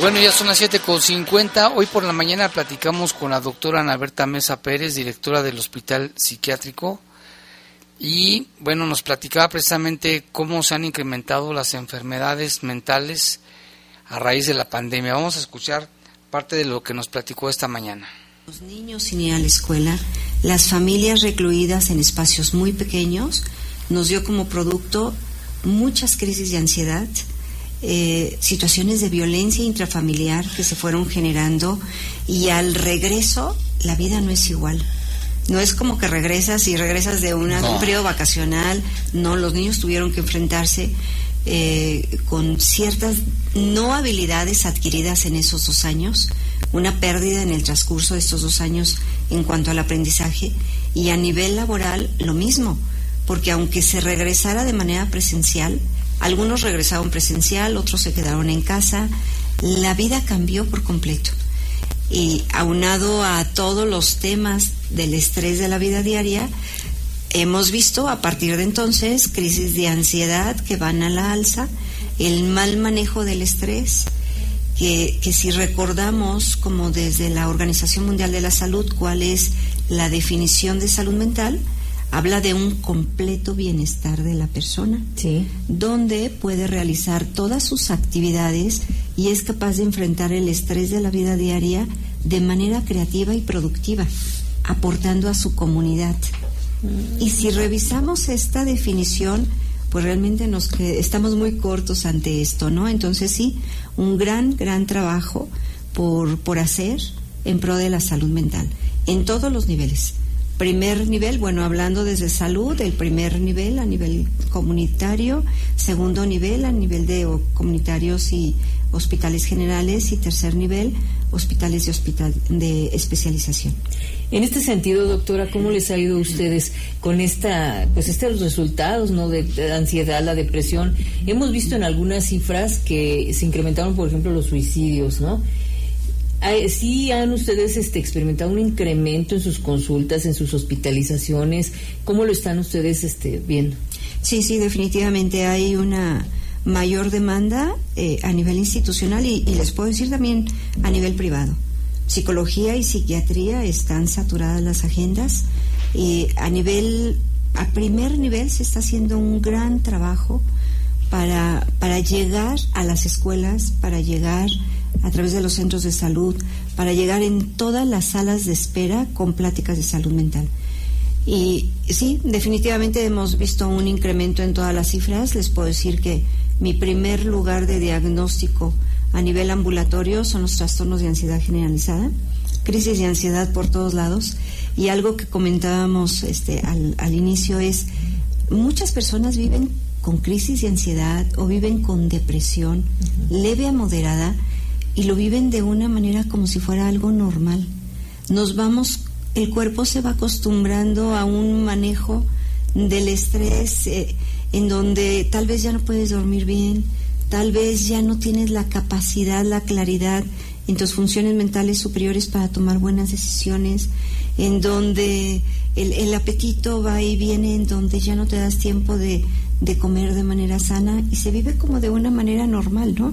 [SPEAKER 2] Bueno, ya son las 7.50. Hoy por la mañana platicamos con la doctora Ana Berta Mesa Pérez, directora del Hospital Psiquiátrico. Y bueno, nos platicaba precisamente cómo se han incrementado las enfermedades mentales a raíz de la pandemia. Vamos a escuchar parte de lo que nos platicó esta mañana.
[SPEAKER 29] Los niños sin ir a la escuela, las familias recluidas en espacios muy pequeños, nos dio como producto muchas crisis de ansiedad, eh, situaciones de violencia intrafamiliar que se fueron generando y al regreso la vida no es igual. No es como que regresas y regresas de una,
[SPEAKER 30] No.
[SPEAKER 29] un periodo vacacional, no, los niños tuvieron que enfrentarse eh, con ciertas no habilidades adquiridas en esos dos años, una pérdida en el transcurso de estos dos años en cuanto al aprendizaje y a nivel laboral lo mismo, porque aunque se regresara de manera presencial, algunos regresaron presencial, otros se quedaron en casa, la vida cambió por completo. Y aunado a todos los temas del estrés de la vida diaria, hemos visto a partir de entonces crisis de ansiedad que van a la alza, el mal manejo del estrés, que, que si recordamos como desde la Organización Mundial de la Salud cuál es la definición de salud mental, habla de un completo bienestar de la persona, donde puede realizar todas sus actividades y es capaz de enfrentar el estrés de la vida diaria de manera creativa y productiva, aportando a su comunidad. Y si revisamos esta definición, pues realmente nos que- estamos muy cortos ante esto, ¿no? Entonces sí, un gran, gran trabajo por, por hacer en pro de la salud mental, en todos los niveles. Primer nivel, bueno, hablando desde salud, el primer nivel a nivel comunitario, segundo nivel a nivel de comunitarios y hospitales generales y tercer nivel, hospitales de, hospital, de especialización.
[SPEAKER 21] En este sentido, doctora, ¿cómo les ha ido a ustedes con esta, pues estos resultados, ¿no? De, de ansiedad, la depresión. Hemos visto en algunas cifras que se incrementaron, por ejemplo, los suicidios, ¿no? ¿Sí han ustedes este, experimentado un incremento en sus consultas, en sus hospitalizaciones? ¿Cómo lo están ustedes este, viendo?
[SPEAKER 29] Sí, sí, definitivamente hay una mayor demanda eh, a nivel institucional y, y les puedo decir también a nivel privado. Psicología y psiquiatría están saturadas las agendas y a nivel, a primer nivel se está haciendo un gran trabajo para, para llegar a las escuelas, para llegar a través de los centros de salud, para llegar en todas las salas de espera con pláticas de salud mental. Y sí, definitivamente hemos visto un incremento en todas las cifras. Les puedo decir que mi primer lugar de diagnóstico a nivel ambulatorio son los trastornos de ansiedad generalizada, crisis de ansiedad por todos lados. Y algo que comentábamos este, al, al inicio es, muchas personas viven con crisis de ansiedad o viven con depresión leve a moderada y lo viven de una manera como si fuera algo normal. nos vamos, el cuerpo se va acostumbrando a un manejo del estrés eh, en donde tal vez ya no puedes dormir bien, tal vez ya no tienes la capacidad, la claridad en tus funciones mentales superiores para tomar buenas decisiones, en donde el, apetito va y viene, en donde ya no te das tiempo de, de, comer de manera sana y se vive como de una manera normal, ¿no?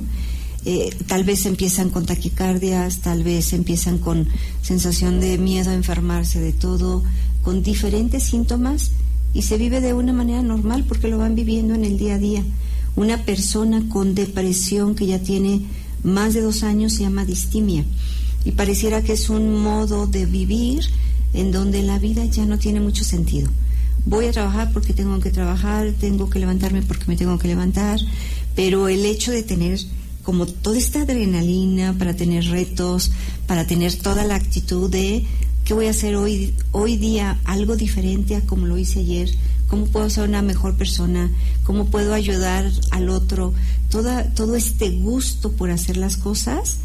[SPEAKER 29] Eh, tal vez empiezan con taquicardias, tal vez empiezan con sensación de miedo a enfermarse de todo, con diferentes síntomas y se vive de una manera normal porque lo van viviendo en el día a día. Una persona con depresión que ya tiene más de dos años se llama distimia y pareciera que es un modo de vivir en donde la vida ya no tiene mucho sentido. Voy a trabajar porque tengo que trabajar, tengo que levantarme porque me tengo que levantar, pero el hecho de tener como toda esta adrenalina para tener retos, para tener toda la actitud de qué voy a hacer hoy, hoy día, algo diferente a como lo hice ayer, cómo puedo ser una mejor persona, cómo puedo ayudar al otro, toda, todo este gusto por hacer las cosas,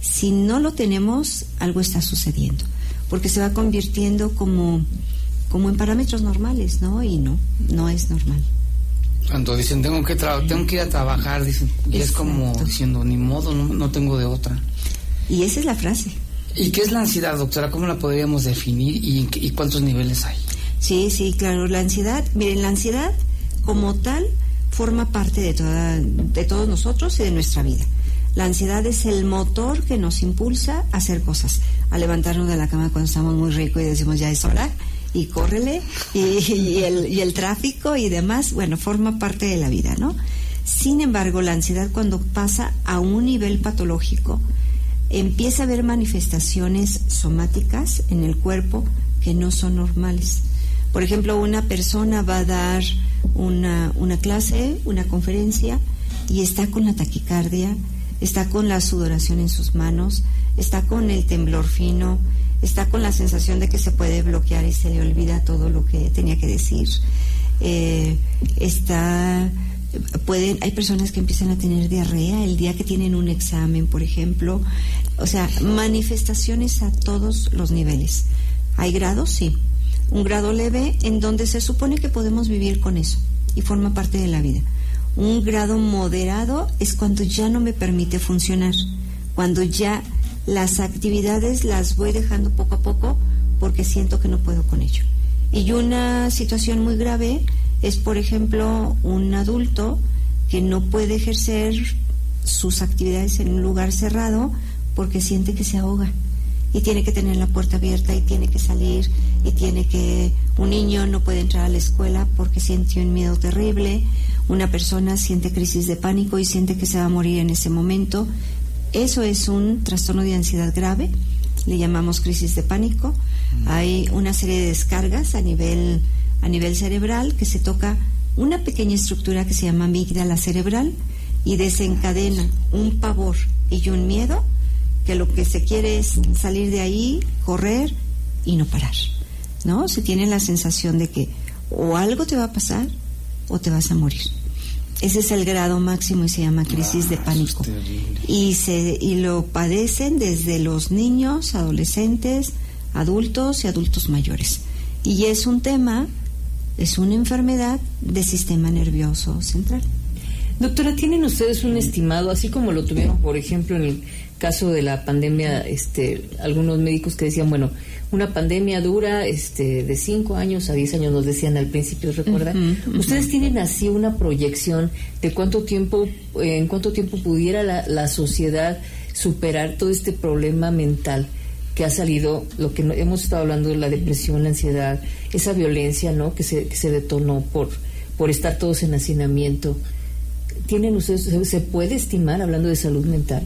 [SPEAKER 29] si no lo tenemos, algo está sucediendo, porque se va convirtiendo como, como en parámetros normales, ¿no? Y no, no es normal.
[SPEAKER 2] Cuando dicen tengo que tengo que ir a trabajar, dicen, y es como diciendo ni modo, no, tengo de otra.
[SPEAKER 29] Y esa es la frase.
[SPEAKER 2] ¿Y qué es la ansiedad, doctora? ¿Cómo la podríamos definir y, y cuántos niveles hay?
[SPEAKER 29] Sí, sí, claro. La ansiedad, miren, la ansiedad como tal forma parte de, toda, de todos nosotros y de nuestra vida. La ansiedad es el motor que nos impulsa a hacer cosas, a levantarnos de la cama cuando estamos muy ricos y decimos ya es hora y córrele y, el, y el tráfico y demás, bueno, forma parte de la vida, ¿no? Sin embargo, la ansiedad cuando pasa a un nivel patológico, empieza a haber manifestaciones somáticas en el cuerpo que no son normales. Por ejemplo, una persona va a dar una, una clase, una conferencia, y está con la taquicardia, está con la sudoración en sus manos, está con el temblor fino, está con la sensación de que se puede bloquear y se le olvida todo lo que tenía que decir. Eh, está pueden hay personas que empiezan a tener diarrea el día que tienen un examen, por ejemplo, o sea, manifestaciones a todos los niveles. ¿Hay grados? Sí. Un grado leve en donde se supone que podemos vivir con eso y forma parte de la vida. Un grado moderado es cuando ya no me permite funcionar, cuando ya las actividades las voy dejando poco a poco porque siento que no puedo con ello. Y una situación muy grave es, por ejemplo, un adulto que no puede ejercer sus actividades en un lugar cerrado porque siente que se ahoga y tiene que tener la puerta abierta y tiene que salir y tiene que un niño no puede entrar a la escuela porque siente un miedo terrible, una persona siente crisis de pánico y siente que se va a morir en ese momento. Eso es un trastorno de ansiedad grave, le llamamos crisis de pánico. Hay una serie de descargas a nivel a nivel cerebral que se toca una pequeña estructura que se llama amígdala cerebral y desencadena un pavor y un miedo que lo que se quiere es salir de ahí, correr y no parar. ¿No? Se tiene la sensación de que o algo te va a pasar o te vas a morir. Ese es el grado máximo y se llama crisis de pánico. Y se y lo padecen desde los niños, adolescentes, adultos y adultos mayores. Y es un tema, es una enfermedad del sistema nervioso central.
[SPEAKER 21] Doctora, ¿tienen ustedes un estimado, así como lo tuvieron, por ejemplo, en el caso de la pandemia, este, algunos médicos que decían, bueno, una pandemia dura este, de 5 años a 10 años, nos decían al principio, ¿recuerdan? ¿Ustedes tienen así una proyección de cuánto tiempo, en cuánto tiempo pudiera la, la sociedad superar todo este problema mental? que ha salido, lo que hemos estado hablando de la depresión, la ansiedad, esa violencia, ¿no? Que se, que se detonó por, por estar todos en hacinamiento. ¿Tienen ustedes, se puede estimar, hablando de salud mental?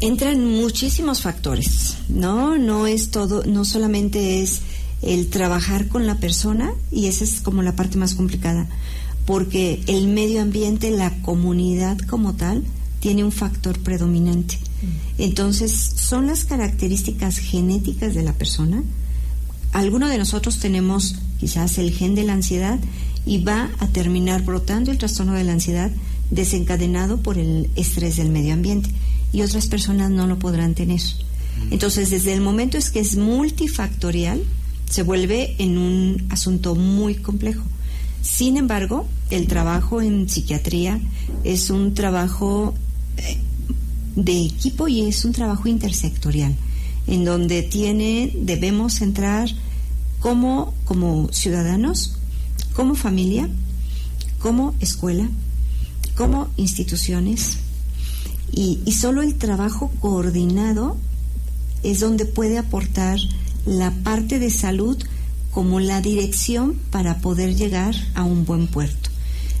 [SPEAKER 29] Entran muchísimos factores, ¿no? No es todo, no solamente es el trabajar con la persona, y esa es como la parte más complicada, porque el medio ambiente, la comunidad como tal, tiene un factor predominante. Mm. Entonces, son las características genéticas de la persona. Algunos de nosotros tenemos quizás el gen de la ansiedad y va a terminar brotando el trastorno de la ansiedad desencadenado por el estrés del medio ambiente y otras personas no lo podrán tener. Entonces, desde el momento es que es multifactorial, se vuelve en un asunto muy complejo. Sin embargo, el trabajo en psiquiatría es un trabajo eh, de equipo y es un trabajo intersectorial, en donde tiene, debemos entrar como, como ciudadanos, como familia, como escuela, como instituciones, y, y solo el trabajo coordinado es donde puede aportar la parte de salud como la dirección para poder llegar a un buen puerto.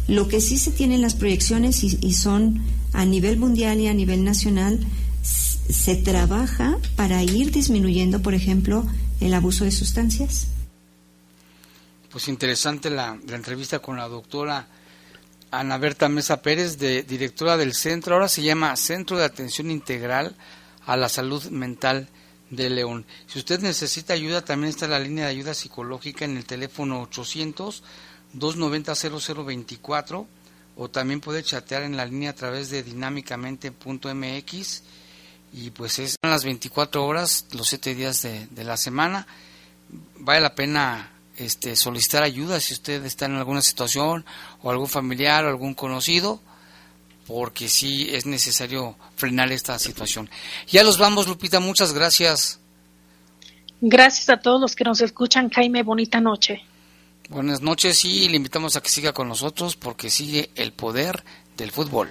[SPEAKER 29] Lo que sí se tienen las proyecciones y, son a nivel mundial y a nivel nacional, se trabaja para ir disminuyendo, por ejemplo, el abuso de sustancias.
[SPEAKER 2] Pues interesante la, la entrevista con la doctora Ana Berta Mesa Pérez, de, directora del centro, ahora se llama Centro de Atención Integral a la Salud Mental de León. Si usted necesita ayuda, también está la línea de ayuda psicológica en el teléfono 800 290 0024 o también puede chatear en la línea a través de dinámicamente.mx y pues es las 24 horas, los 7 días de, de, la semana. Vale la pena este, solicitar ayuda si usted está en alguna situación o algún familiar o algún conocido porque sí es necesario frenar esta situación. Ya los vamos, Lupita, muchas gracias.
[SPEAKER 3] Gracias a todos los que nos escuchan, Jaime, bonita noche.
[SPEAKER 2] Buenas noches y le invitamos a que siga con nosotros porque sigue el poder del fútbol.